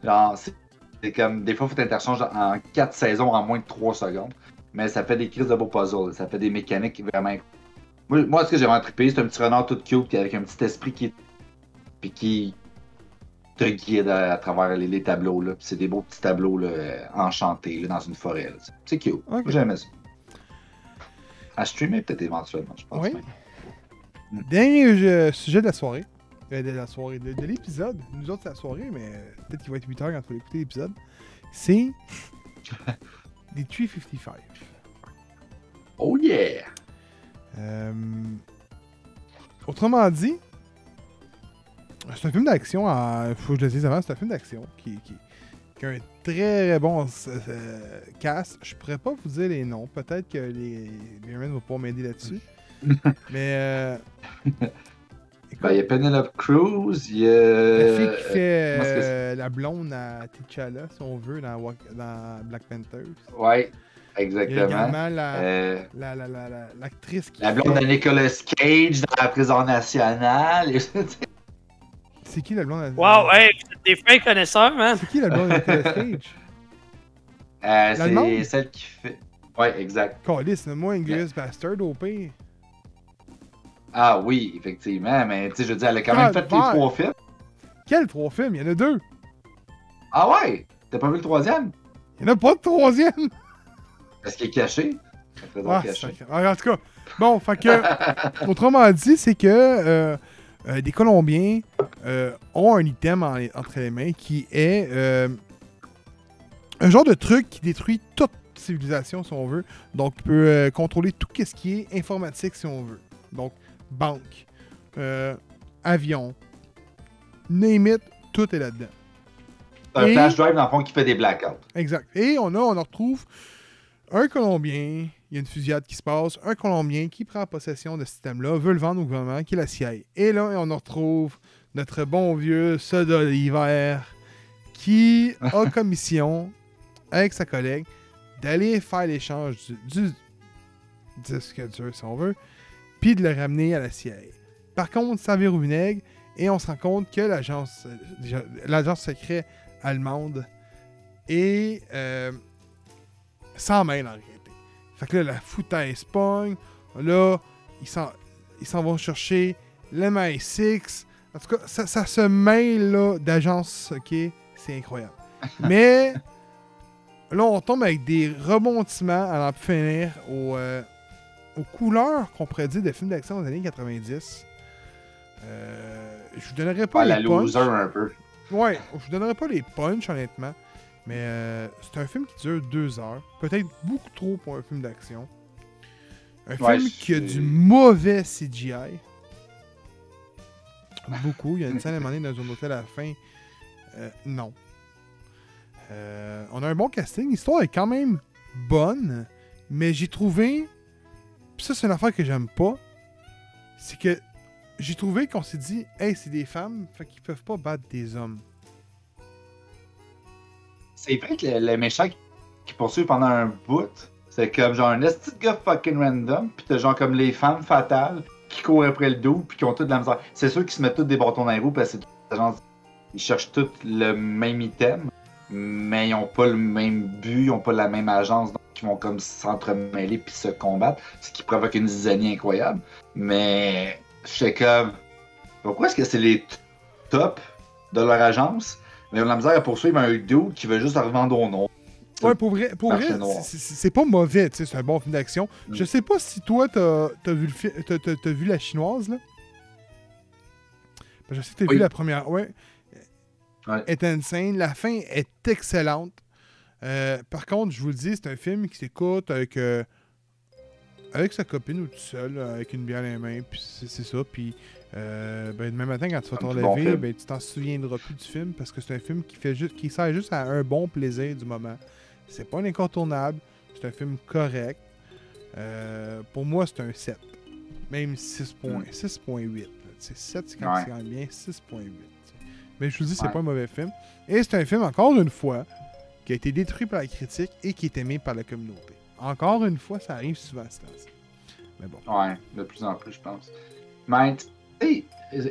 Genre, c'est comme. Des fois, faut t'interchanger en quatre saisons en moins de trois secondes. Mais ça fait des crises de beaux puzzles. Ça fait des mécaniques vraiment. Moi, moi ce que j'ai vraiment trippé, c'est un petit renard tout cute avec un petit esprit qui. Puis qui te guide à, à travers les, les tableaux. Là. C'est des beaux petits tableaux là, enchantés là, dans une forêt. C'est cute. Ok. Moi, J'aimais ça. À streamer peut-être éventuellement, je pense. Oui. mais- Dernier sujet de la soirée. Euh, de la soirée, de, de l'épisode. Nous autres, c'est la soirée, mais peut-être qu'il va être 8 heures quand tu vas écouter l'épisode. C'est. des 355. Oh yeah! Euh, Autrement dit, c'est un film d'action. en- Faut que je le dise avant, c'est un film d'action qui, qui- qui a un très bon euh, cast. Je pourrais pas vous dire les noms. Peut-être que les, Ryan vont pas m'aider là-dessus. Mais. euh, Ben, il y a Penelope Cruz, il y a. la fille qui fait euh, la blonde à T'Challa, si on veut, dans, Black Panther. Ouais, Il y a exactement. également la- Euh, la- la- la- la- l'actrice qui. la blonde de Nicolas Cage dans la prison nationale. C'est qui la blonde à- Wow, hey, vous êtes des fins connaisseurs, hein? C'est qui la blonde Nicolas Cage? Euh, c'est celle qui fait. Ouais, exact. Calice, moi, Inglourious Bastard au pire. Ah oui, effectivement, mais tu sais, je veux dire, elle a quand même fait les trois films. Quel trois films? Il y en a deux. Ah ouais? T'as pas vu le troisième? Il n'y en a pas de troisième. Est-ce qu'il est caché? Ah, caché. ah, en tout cas, bon, fait que, autrement dit, c'est que euh, euh, des Colombiens euh, ont un item en- entre les mains qui est euh, un genre de truc qui détruit toute civilisation, si on veut. Donc, il peut contrôler tout ce qui est informatique, si on veut. Donc, banque, avion, name it, tout est là-dedans. Un Et- flash drive, dans le fond, qui fait des blackouts. Exact. Et on a, on en retrouve un Colombien, il y a une fusillade qui se passe, un Colombien qui prend possession de ce système-là, veut le vendre au gouvernement, qui est la CIA. Et là, on en retrouve notre bon vieux Soda l'hiver, qui a comme mission, avec sa collègue, d'aller faire l'échange du, du disque dur, si on veut, puis de le ramener à la CIA. Par contre, ça vire au vinaigre, et on se rend compte que l'agence euh, secrète allemande et euh, s'en mêle en réalité. Fait que là, la foutaise pogne. Là, ils s'en, ils s'en vont chercher le MI6. En tout cas, ça, ça se mêle là, d'agences, ok? C'est incroyable. Mais là, on tombe avec des rebondissements à l'en finir aux, euh, aux couleurs qu'on pourrait dire de films d'action des années 90. Euh, je vous donnerai pas la les punchs. loser un peu. Ouais, je vous donnerai pas les punchs, honnêtement. Mais euh, c'est un film qui dure deux heures. Peut-être beaucoup trop pour un film d'action. Un Ouais, film qui a du mauvais CGI. Beaucoup. Il y a une scène à un moment donné dans un hôtel à la fin. Euh, non. Euh, on a un bon casting. L'histoire est quand même bonne. Mais j'ai trouvé. Puis ça, c'est une affaire que j'aime pas. C'est que j'ai trouvé qu'on s'est dit, hey, c'est des femmes, fait qu'ils peuvent pas battre des hommes. C'est vrai que le, le méchant qui- poursuit pendant un bout, c'est comme genre un de gars fucking random, pis t'as genre comme les femmes fatales qui courent après le dos, pis qui ont toutes de la misère. C'est sûr qu'ils se mettent tous des bâtons dans les roues, parce que c'est genre, ils cherchent tous le même item, mais ils ont pas le même but, ils ont pas la même agence, donc ils vont comme s'entremêler puis se combattre, ce qui provoque une zizanie incroyable. Mais je sais comme, pourquoi est-ce que c'est les tops de leur agence? Mais ils ont de la misère à poursuivre un dude qui veut juste revendre au nom. Ouais, pour vrai, pour vrai c'est- pas mauvais, c'est un bon film d'action. Mm. Je sais pas si toi, t'as as vu, le vu la chinoise, là. Je sais que t'as Oui. vu la première, ouais. Ouais. Est insane. La fin est excellente. Euh, par contre, je vous le dis, c'est un film qui s'écoute avec, euh, avec sa copine ou tout seul, avec une bière dans les mains, puis c'est c'est ça. Puis euh, ben, demain matin, quand tu vas te bon relever, ben, tu t'en souviendras plus du film parce que c'est un film qui, fait juste, qui sert juste à un bon plaisir du moment. C'est pas un incontournable, c'est un film correct. Euh, pour moi, c'est un 7. Même 6 points- Mm. 6.8. là. C'est 7, c'est quand Ouais. même bien, 6.8. tu sais. Mais je vous dis, c'est Ouais. pas un mauvais film. Et c'est un film, encore une fois, qui a été détruit par la critique et qui est aimé par la communauté. Encore une fois, ça arrive souvent à ce temps-ci. Mais bon. Ouais, de plus en plus, je pense. Sais,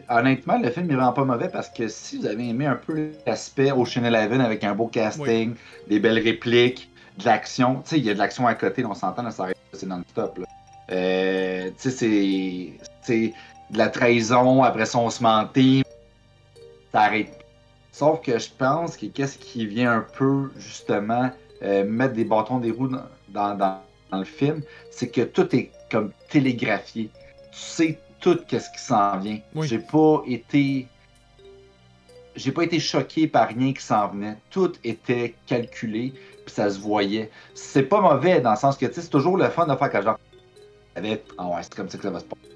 honnêtement, le film est vraiment pas mauvais parce que si vous avez aimé un peu l'aspect Ocean Eleven avec un beau casting, des belles répliques, de l'action, tu sais, il y a de l'action à côté, on s'entend, ça c'est non-stop. Euh, tu sais, c'est- de la trahison, après ça, on se mentit, ça arrête. Sauf que je pense que qu'est-ce qui vient un peu, justement, euh, mettre des bâtons des roues dans, dans, dans- dans le film, c'est que tout est comme télégraphié. Tu sais tout qu'est-ce qui s'en vient. Oui. J'ai pas été j'ai pas été choqué par rien qui s'en venait. Tout était calculé, puis ça se voyait. C'est pas mauvais dans le sens que tu sais, c'est toujours le fun de faire que genre avec ah ouais, c'est comme ça que ça va se passer.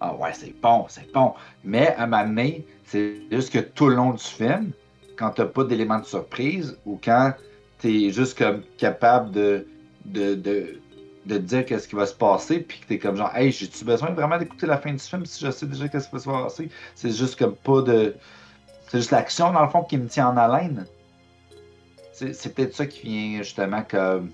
Ah ouais, c'est bon, c'est bon. Mais à moment donné, c'est juste que tout le long du film, quand t'as pas d'éléments de surprise ou quand t'es juste comme capable de, de, de, de te dire qu'est-ce qui va se passer, puis que t'es comme genre, hey, j'ai-tu besoin vraiment d'écouter la fin du film si je sais déjà qu'est-ce qui va se passer? C'est juste comme pas de. C'est juste l'action, dans le fond, qui me tient en haleine. C'est peut-être ça qui vient justement comme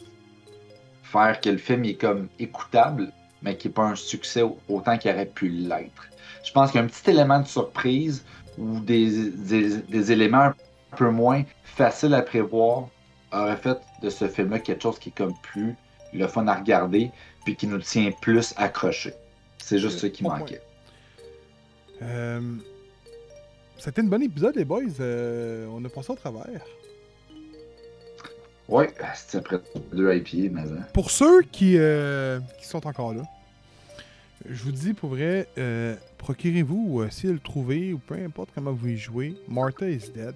faire que le film est comme écoutable, mais qui n'est pas un succès au- autant qu'il aurait pu l'être. Je pense qu'un petit élément de surprise ou des, des, des éléments un peu moins faciles à prévoir aurait fait de ce film-là quelque chose qui est comme plus le fun à regarder, puis qui nous tient plus accrochés. C'est juste ça qui Bon point. manquait. Euh, C'était une bonne épisode, les boys. Euh, on a passé au travers. Ouais, c'est après deux IPA, mais hein. Pour ceux qui, euh, qui sont encore là, je vous dis pour vrai, euh, procurez-vous ou essayez de le trouver ou peu importe comment vous y jouez. Martha is Dead.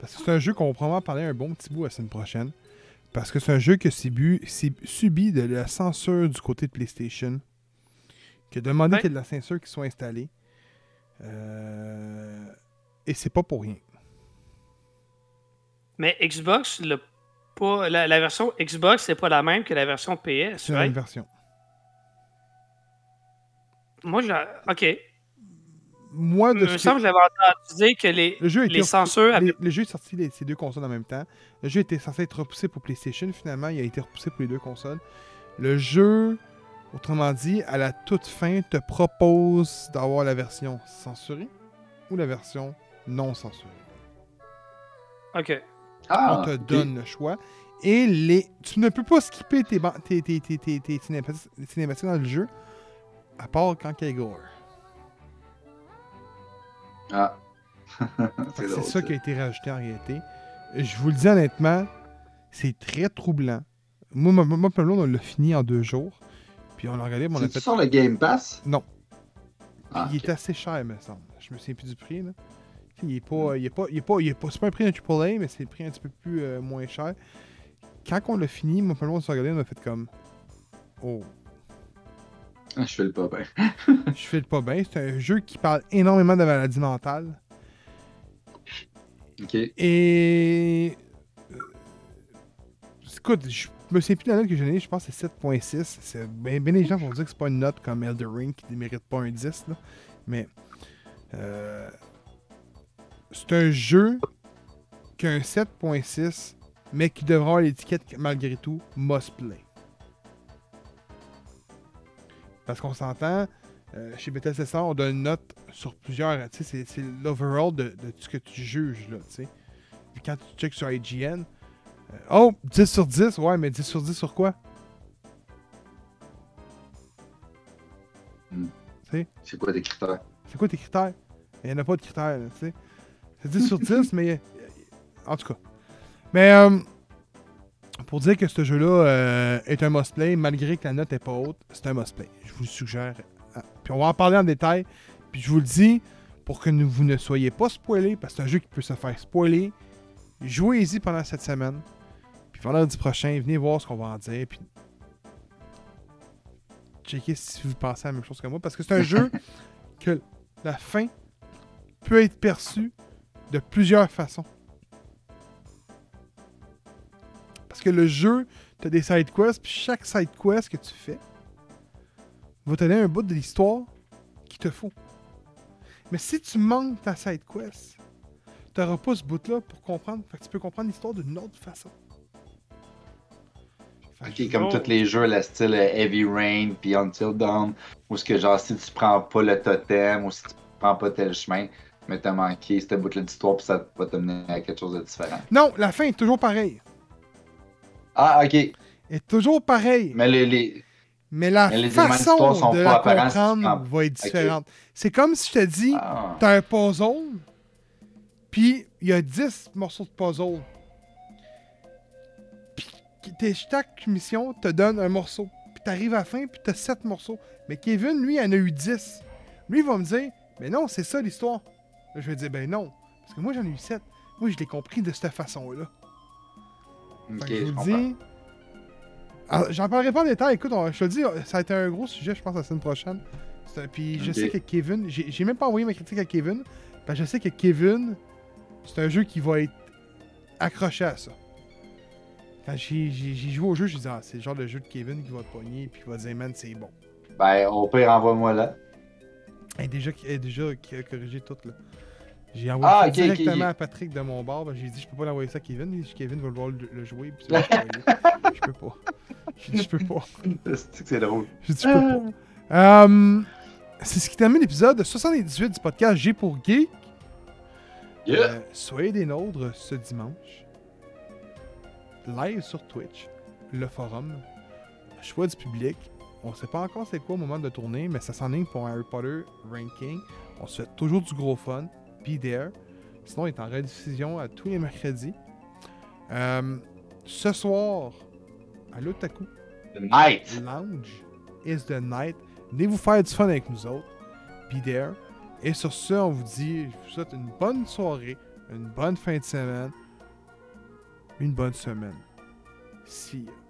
Parce que c'est un jeu qu'on va probablement parler un bon petit bout la semaine prochaine. Parce que c'est un jeu qui a subi, de la censure du côté de PlayStation. Qui a demandé Ouais. qu'il y ait de la censure qui soit installée. Euh, Et c'est pas pour rien. Mais Xbox, le pas, la, la version Xbox, c'est pas la même que la version PS, C'est la même version. Moi, j'ai. Ok. Moi, Il de me ce semble que- j'avais entendu dire que les, le jeu les censures avaient. le jeu est sorti les- ces deux consoles en même temps. Le jeu était censé être repoussé pour PlayStation. Finalement, il a été repoussé pour les deux consoles. Le jeu, autrement dit, à la toute fin, te propose d'avoir la version censurée ou la version non censurée. Ok. Ah, On te donne le choix. Et les... tu ne peux pas skipper tes, ban- tes, tes, tes, tes- tes cinématiques cinématiques dans le jeu, à part quand il y a gore. Ah. C'est ça qui a été rajouté en réalité. Je vous le dis honnêtement, c'est très troublant. Moi, moi, moi, on l'a fini en deux jours. Puis on l'a regardé, mais on a fait. sur le Game Pass? Non. Ah, il est assez cher, me semble. Je me souviens plus du prix. Là. Sais, Il est pas. Il est pas. Il est pas. Il est pas. C'est pas un prix d'un AAA, mais c'est le prix un petit peu plus euh, moins cher. Quand on l'a fini, moi, on s'est regardé, on a fait comme. Oh. Ah, Je fais le pas bien. je fais le pas bien. C'est un jeu qui parle énormément de maladies mentales. Ok. Et. euh, Écoute, je me souviens plus de la note que j'ai donnée, je pense que c'est 7.6. C'est bien, bien des gens vont dire que c'est pas une note comme Elder Ring qui ne mérite pas un 10. Là. Mais. euh, c'est un jeu qui a un 7.6, mais qui devra avoir l'étiquette malgré tout must play. Parce qu'on s'entend, euh, chez Bethesda, on donne une note sur plusieurs. Tu sais, c'est- l'overall de, de ce que tu juges, là, tu sais. Puis quand tu checkes sur IGN, euh, oh, 10 sur 10, ouais, mais 10 sur 10 sur quoi? C'est quoi tes critères? C'est quoi tes critères? Il n'y en a pas de critères, tu sais. C'est 10 sur 10, mais. euh, En tout cas. Mais. euh, pour dire que ce jeu-là euh, est un must-play, malgré que la note n'est pas haute, c'est un must-play. Je vous le suggère. Ah, Puis on va en parler en détail. Puis je vous le dis, pour que vous ne soyez pas spoilés, parce que c'est un jeu qui peut se faire spoiler, jouez-y pendant cette semaine. Puis vendredi prochain, venez voir ce qu'on va en dire. Puis checkez si vous pensez à la même chose que moi. Parce que c'est un jeu que la fin peut être perçue de plusieurs façons. Parce que le jeu, tu as des side quests, puis chaque side quest que tu fais va te donner un bout de l'histoire qu'il te faut. Mais si tu manques ta side quest, tu n'auras pas ce bout-là pour comprendre. Fait que tu peux comprendre l'histoire d'une autre façon. Ok, comme Oh. tous les jeux, le style euh, Heavy Rain puis Until Dawn, où ce que genre si tu prends pas le totem ou si tu prends pas tel chemin, mais t'as manqué cette bout-là d'histoire puis ça va te mener à quelque chose de différent. Non, la fin est toujours pareille. Ah, ok. Est toujours pareille. Mais les. les... Mais la Mais façon sont de la comprendre va être différente. C'est comme si je te dis, Ah. t'as un puzzle, puis il y a 10 morceaux de puzzle. Puis t'es- chaque mission te donne un morceau. Puis t'arrives à la fin, puis t'as 7 morceaux. Mais Kevin, lui, en a eu 10. Lui, il va me dire, mais non, c'est ça l'histoire. Je vais dire, ben non. Parce que moi, j'en ai eu 7. Moi, je l'ai compris de cette façon-là. Je vous dis. Alors, J'en parlerai pas en détail. Écoute, on- je te le dis, ça a été un gros sujet, je pense, la semaine prochaine. Puis je sais que Kevin. J'ai même pas envoyé ma critique à Kevin. Parce que je sais que Kevin, c'est un jeu qui va être accroché à ça. Quand j'ai joué au jeu, je dit, ah, c'est le genre de jeu de Kevin qui va te pogner puis qui va dire, man, c'est bon. Ben, au pire, envoie-moi là. Et déjà, est déjà qui a corrigé tout, là. J'ai envoyé Ah, directement à Patrick de mon bar. ben, J'ai dit, je peux pas l'envoyer ça à Kevin. Il dit, Kevin va vouloir le, le jouer. Puis. Je peux pas. J'ai dit, je peux pas. C'est que c'est drôle. J'ai dit, je peux pas. Euh, c'est ce qui termine l'épisode 78 du podcast G pour Geek. Yeah! Euh, soyez des nôtres ce dimanche. Live sur Twitch, le forum, choix du public. On sait pas encore c'est quoi au moment de tourner, mais ça s'enligne pour un Harry Potter ranking. On se fait toujours du gros fun. Be there. Sinon, il est en rediffusion à tous les mercredis. Euh, ce soir, à l'Otaku, The Night! Lounge is the night. Venez vous faire du fun avec nous autres. Be there. Et sur ce, on vous dit, je vous souhaite une bonne soirée, une bonne fin de semaine, une bonne semaine. See ya.